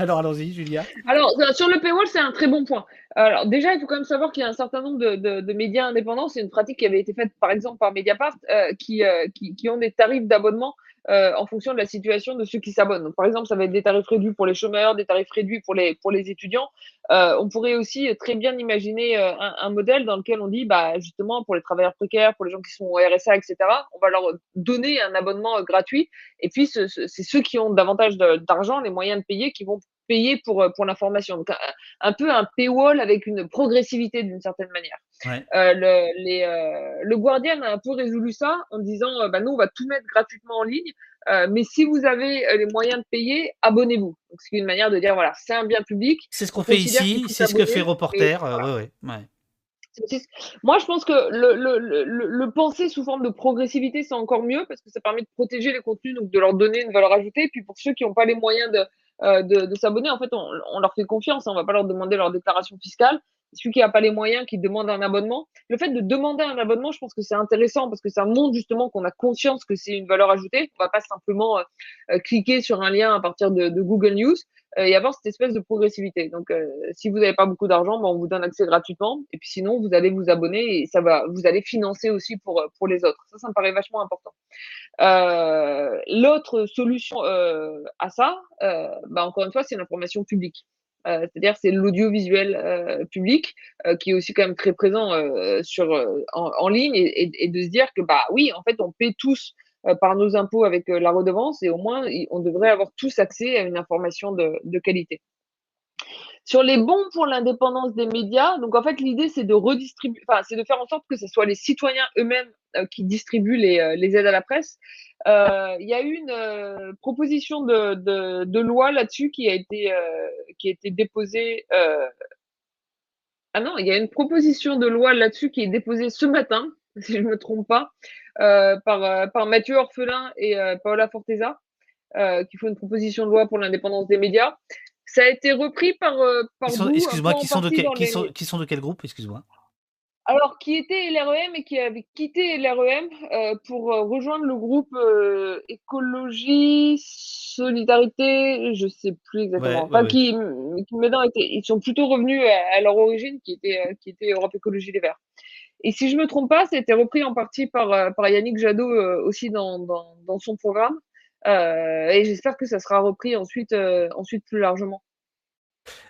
S1: Alors allons-y, Julia.
S2: Alors sur le paywall, c'est un très bon point. Alors déjà, il faut quand même savoir qu'il y a un certain nombre de, médias indépendants. C'est une pratique qui avait été faite par exemple par Mediapart, euh, qui, euh, qui, qui, ont des tarifs d'abonnement euh, en fonction de la situation de ceux qui s'abonnent. par exemple, ça va être des tarifs réduits pour les chômeurs, des tarifs réduits pour les, pour les étudiants. Euh, on pourrait aussi très bien imaginer euh, un, un, modèle dans lequel on dit, bah, justement, pour les travailleurs précaires, pour les gens qui sont au RSA, etc., on va leur donner un abonnement gratuit. Et puis, c'est ceux qui ont davantage d'argent, les moyens de payer, qui vont payer pour, pour l'information. Donc, un, peu un paywall avec une progressivité d'une certaine manière. Euh, le, les, euh, le Guardian a un peu résolu ça en disant euh, bah, nous, on va tout mettre gratuitement en ligne, mais si vous avez les moyens de payer, abonnez-vous. Donc, c'est une manière de dire voilà, c'est un bien public.
S1: C'est ce qu'on fait ici, c'est ce que fait Reporter. ouais, ouais.
S2: Moi, je pense que le, le, le, le, penser sous forme de progressivité, c'est encore mieux parce que ça permet de protéger les contenus, donc de leur donner une valeur ajoutée. Et puis pour ceux qui n'ont pas les moyens de, de, de s'abonner, en fait, on, on, leur fait confiance. Hein, on ne va pas leur demander leur déclaration fiscale celui qui n'a pas les moyens, qui demande un abonnement. Le fait de demander un abonnement, je pense que c'est intéressant parce que ça montre justement qu'on a conscience que c'est une valeur ajoutée. On va pas simplement euh, euh, cliquer sur un lien à partir de, de Google News euh, et avoir cette espèce de progressivité. Donc, si vous n'avez pas beaucoup d'argent, ben, on vous donne accès gratuitement. Et puis sinon, vous allez vous abonner et ça va, vous allez financer aussi pour pour les autres. Ça, ça me paraît vachement important. L'autre solution à ça, ben, encore une fois, c'est l'information publique. Euh, c'est-à-dire c'est l'audiovisuel euh, public euh, qui est aussi quand même très présent sur en, ligne et, de se dire que bah oui en fait on paie tous par nos impôts avec la redevance et au moins on devrait avoir tous accès à une information de qualité. Sur les bons pour l'indépendance des médias, donc en fait l'idée c'est de redistribuer, enfin c'est de faire en sorte que ce soit les citoyens eux-mêmes euh, qui distribuent les, euh, les, aides à la presse. Euh, il y a eu une proposition de, de, loi là-dessus qui a été qui a été déposée. Ah non, il y a une proposition de loi là-dessus qui est déposée ce matin, [laughs] si je ne me trompe pas, par par Mathieu Orphelin et Paola Forteza. qui font une proposition de loi pour l'indépendance des médias. Ça a été repris par, par
S1: Excuse-moi, qui, sont de qui, sont, qui sont de quel groupe Excuse-moi?
S2: Alors, qui était LREM et qui avait quitté LREM euh, pour euh, rejoindre le groupe euh, Écologie, Solidarité, je sais plus exactement. enfin, qui, qui maintenant étaient, ils sont plutôt revenus à, leur origine, qui était, qui était Europe Écologie Les Verts. Et si je me trompe pas, c'était repris en partie par, par Yannick Jadot aussi dans, dans, dans, son programme. Et j'espère que ça sera repris ensuite, ensuite plus largement.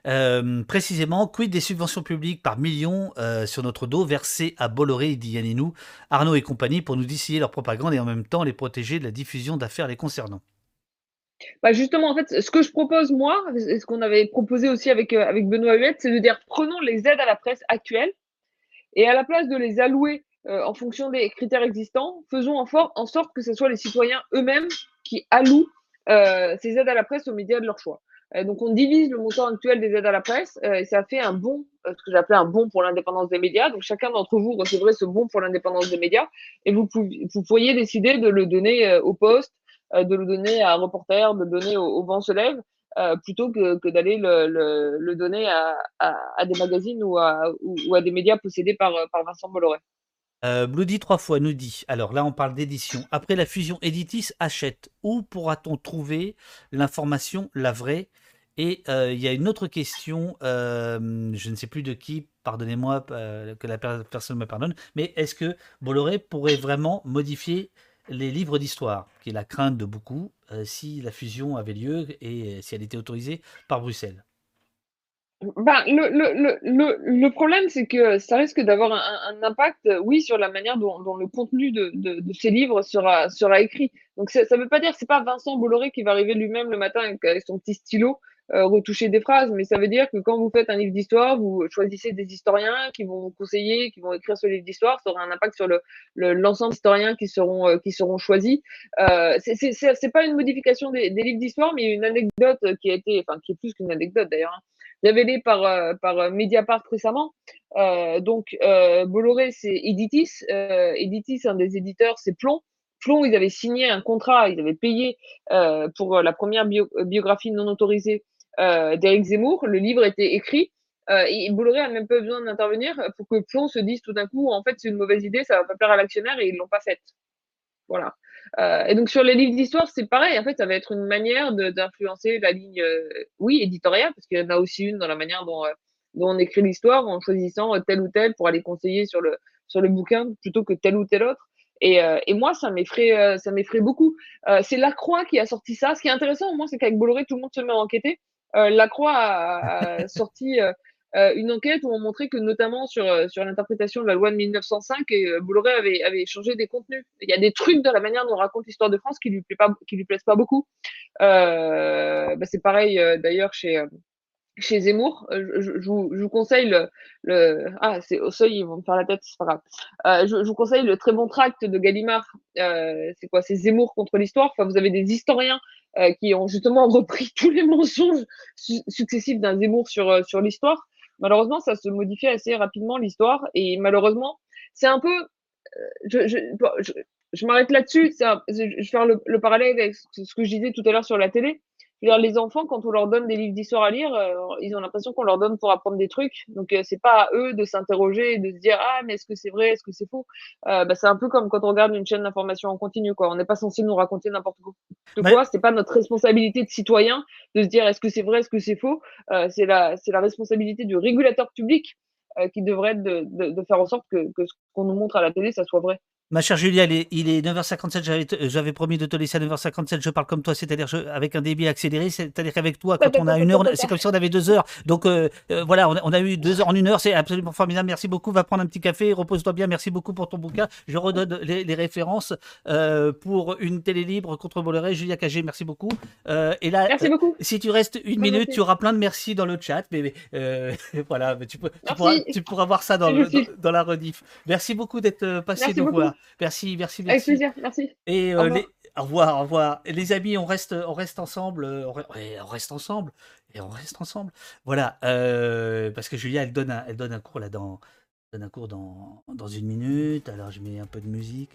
S1: Euh, précisément, quid des subventions publiques par millions euh, sur notre dos versées à Bolloré, dit Yanninou, Arnaud et compagnie pour nous distiller leur propagande et en même temps les protéger de la diffusion d'affaires les concernant?
S2: Bah justement, en fait, ce que je propose, moi, et ce qu'on avait proposé aussi avec, euh, avec Benoît Huette, c'est de dire prenons les aides à la presse actuelles et à la place de les allouer en fonction des critères existants, faisons en, en, sorte que ce soit les citoyens eux-mêmes qui allouent ces aides à la presse aux médias de leur choix. Euh, donc on divise le montant actuel des aides à la presse euh, et ça fait un bon, euh, ce que j'appelais un bon pour l'indépendance des médias. Donc chacun d'entre vous recevrait ce bon pour l'indépendance des médias et vous, pourriez décider de le donner au poste, de le donner à un reporter, de le donner au, vent se lève. plutôt que, d'aller le, donner à, des magazines ou à, ou, à des médias possédés par, par Vincent Bolloré.
S1: Euh, Bloody trois fois nous dit, alors là on parle d'édition, après la fusion Editis achète, où pourra-t-on trouver l'information, la vraie? Et euh, il y a une autre question, euh, je ne sais plus de qui, pardonnez-moi que la personne me pardonne, mais est-ce que Bolloré pourrait vraiment modifier les livres d'histoire, qui est la crainte de beaucoup, si la fusion avait lieu et si elle était autorisée par Bruxelles
S2: ben, le, le, le, le, problème, c'est que ça risque d'avoir un, un, impact, euh, oui, sur la manière dont, dont le contenu de, de, de, ces livres sera, sera écrit. Donc, ça ne veut pas dire que c'est pas Vincent Bolloré qui va arriver lui-même le matin avec, son petit stylo euh, retoucher des phrases, mais ça veut dire que quand vous faites un livre d'histoire, vous choisissez des historiens qui vont vous conseiller, qui vont écrire ce livre d'histoire, ça aura un impact sur le l'ensemble d'historiens qui seront euh, qui seront choisis. Euh, c'est pas une modification des, des livres d'histoire, mais une anecdote qui a été, enfin qui est plus qu'une anecdote d'ailleurs. Hein, révélé par, euh, par euh, Mediapart récemment. Euh, donc, Bolloré, c'est Editis. Editis, un des éditeurs, c'est Plomb. Plomb, ils avaient signé un contrat, ils avaient payé pour la première biographie non autorisée d'Éric Zemmour. Le livre était écrit. et Bolloré a même pas besoin d'intervenir pour que Plomb se dise tout d'un coup, en fait, c'est une mauvaise idée, ça va pas plaire à l'actionnaire et ils l'ont pas faite. Voilà. Euh, et donc sur les livres d'histoire, c'est pareil. En fait, ça va être une manière d'influencer la ligne, euh, oui, éditoriale, parce qu'il y en a aussi une dans la manière dont, euh, dont on écrit l'histoire, en choisissant tel ou tel pour aller conseiller sur le sur le bouquin plutôt que tel ou tel autre. Et, et moi, ça m'effraie, ça m'effraie beaucoup. c'est Lacroix qui a sorti ça. Ce qui est intéressant, moi, c'est qu'avec Bolloré, tout le monde se met à enquêter. Lacroix a, a sorti euh, une enquête où on montrait que notamment sur, euh, sur l'interprétation de la loi de 1905, et, euh, avait, avait changé des contenus. Il y a des trucs dans la manière dont on raconte l'histoire de France qui lui plaît pas, qui lui plaisent pas beaucoup. Bah c'est pareil d'ailleurs chez chez Zemmour. Je, vous, je, vous, conseille le, ah c'est au seuil ils vont me faire la tête c'est pas grave. Je, vous conseille le très bon tract de Gallimard. C'est quoi C'est Zemmour contre l'histoire. Enfin vous avez des historiens qui ont justement [laughs] repris tous les mensonges successifs d'un Zemmour sur sur l'histoire malheureusement, ça se modifie assez rapidement l'histoire et malheureusement, c'est un peu, euh, je, je m'arrête là-dessus. Je vais faire le, le, parallèle avec ce que je disais tout à l'heure sur la télé les enfants, quand on leur donne des livres d'histoire à lire, euh, ils ont l'impression qu'on leur donne pour apprendre des trucs. Donc, euh, c'est pas à eux de s'interroger et de se dire ah mais est-ce que c'est vrai, est-ce que c'est faux? Euh, bah, c'est un peu comme quand on regarde une chaîne d'information en continu quoi. On n'est pas censé nous raconter n'importe quoi. Mais... quoi c'est pas notre responsabilité de citoyen de se dire est-ce que c'est vrai, est-ce que c'est faux? Euh, c'est la c'est la responsabilité du régulateur public qui devrait être de, de, de, faire en sorte que, que ce qu'on nous montre à la télé ça soit vrai.
S1: Ma chère Julia, il est, il est 9h57, j'avais promis de te laisser à 9h57, je parle comme toi, c'est-à-dire avec un débit accéléré, c'est-à-dire qu'avec toi, quand on a une heure, c'est comme si on avait deux heures. Donc euh, euh, voilà, on a, on a, eu deux heures en une heure, c'est absolument formidable. Merci beaucoup, va prendre un petit café, repose-toi bien, merci beaucoup pour ton bouquin. Je redonne les, les références euh, pour une télé libre contre Bolloré, Julia Cagé, merci beaucoup.
S2: Euh, et là, merci beaucoup.
S1: si tu restes une minute, tu auras plein de merci dans le chat, mais, mais [laughs] voilà, tu, peux, tu, pourras, tu, pourras, voir ça dans, le, dans, dans, la rediff. Merci beaucoup d'être passé nous voir. Merci, merci,
S2: merci. Avec plaisir, merci.
S1: Et euh, au, revoir. Les... au revoir, au revoir. Et les amis, on reste, on reste ensemble. Euh, on, reste ensemble. Et on reste ensemble. Voilà. Euh, parce que Julia, elle donne un, elle donne un cours là dans, donne un cours dans, dans une minute. Alors je mets un peu de musique.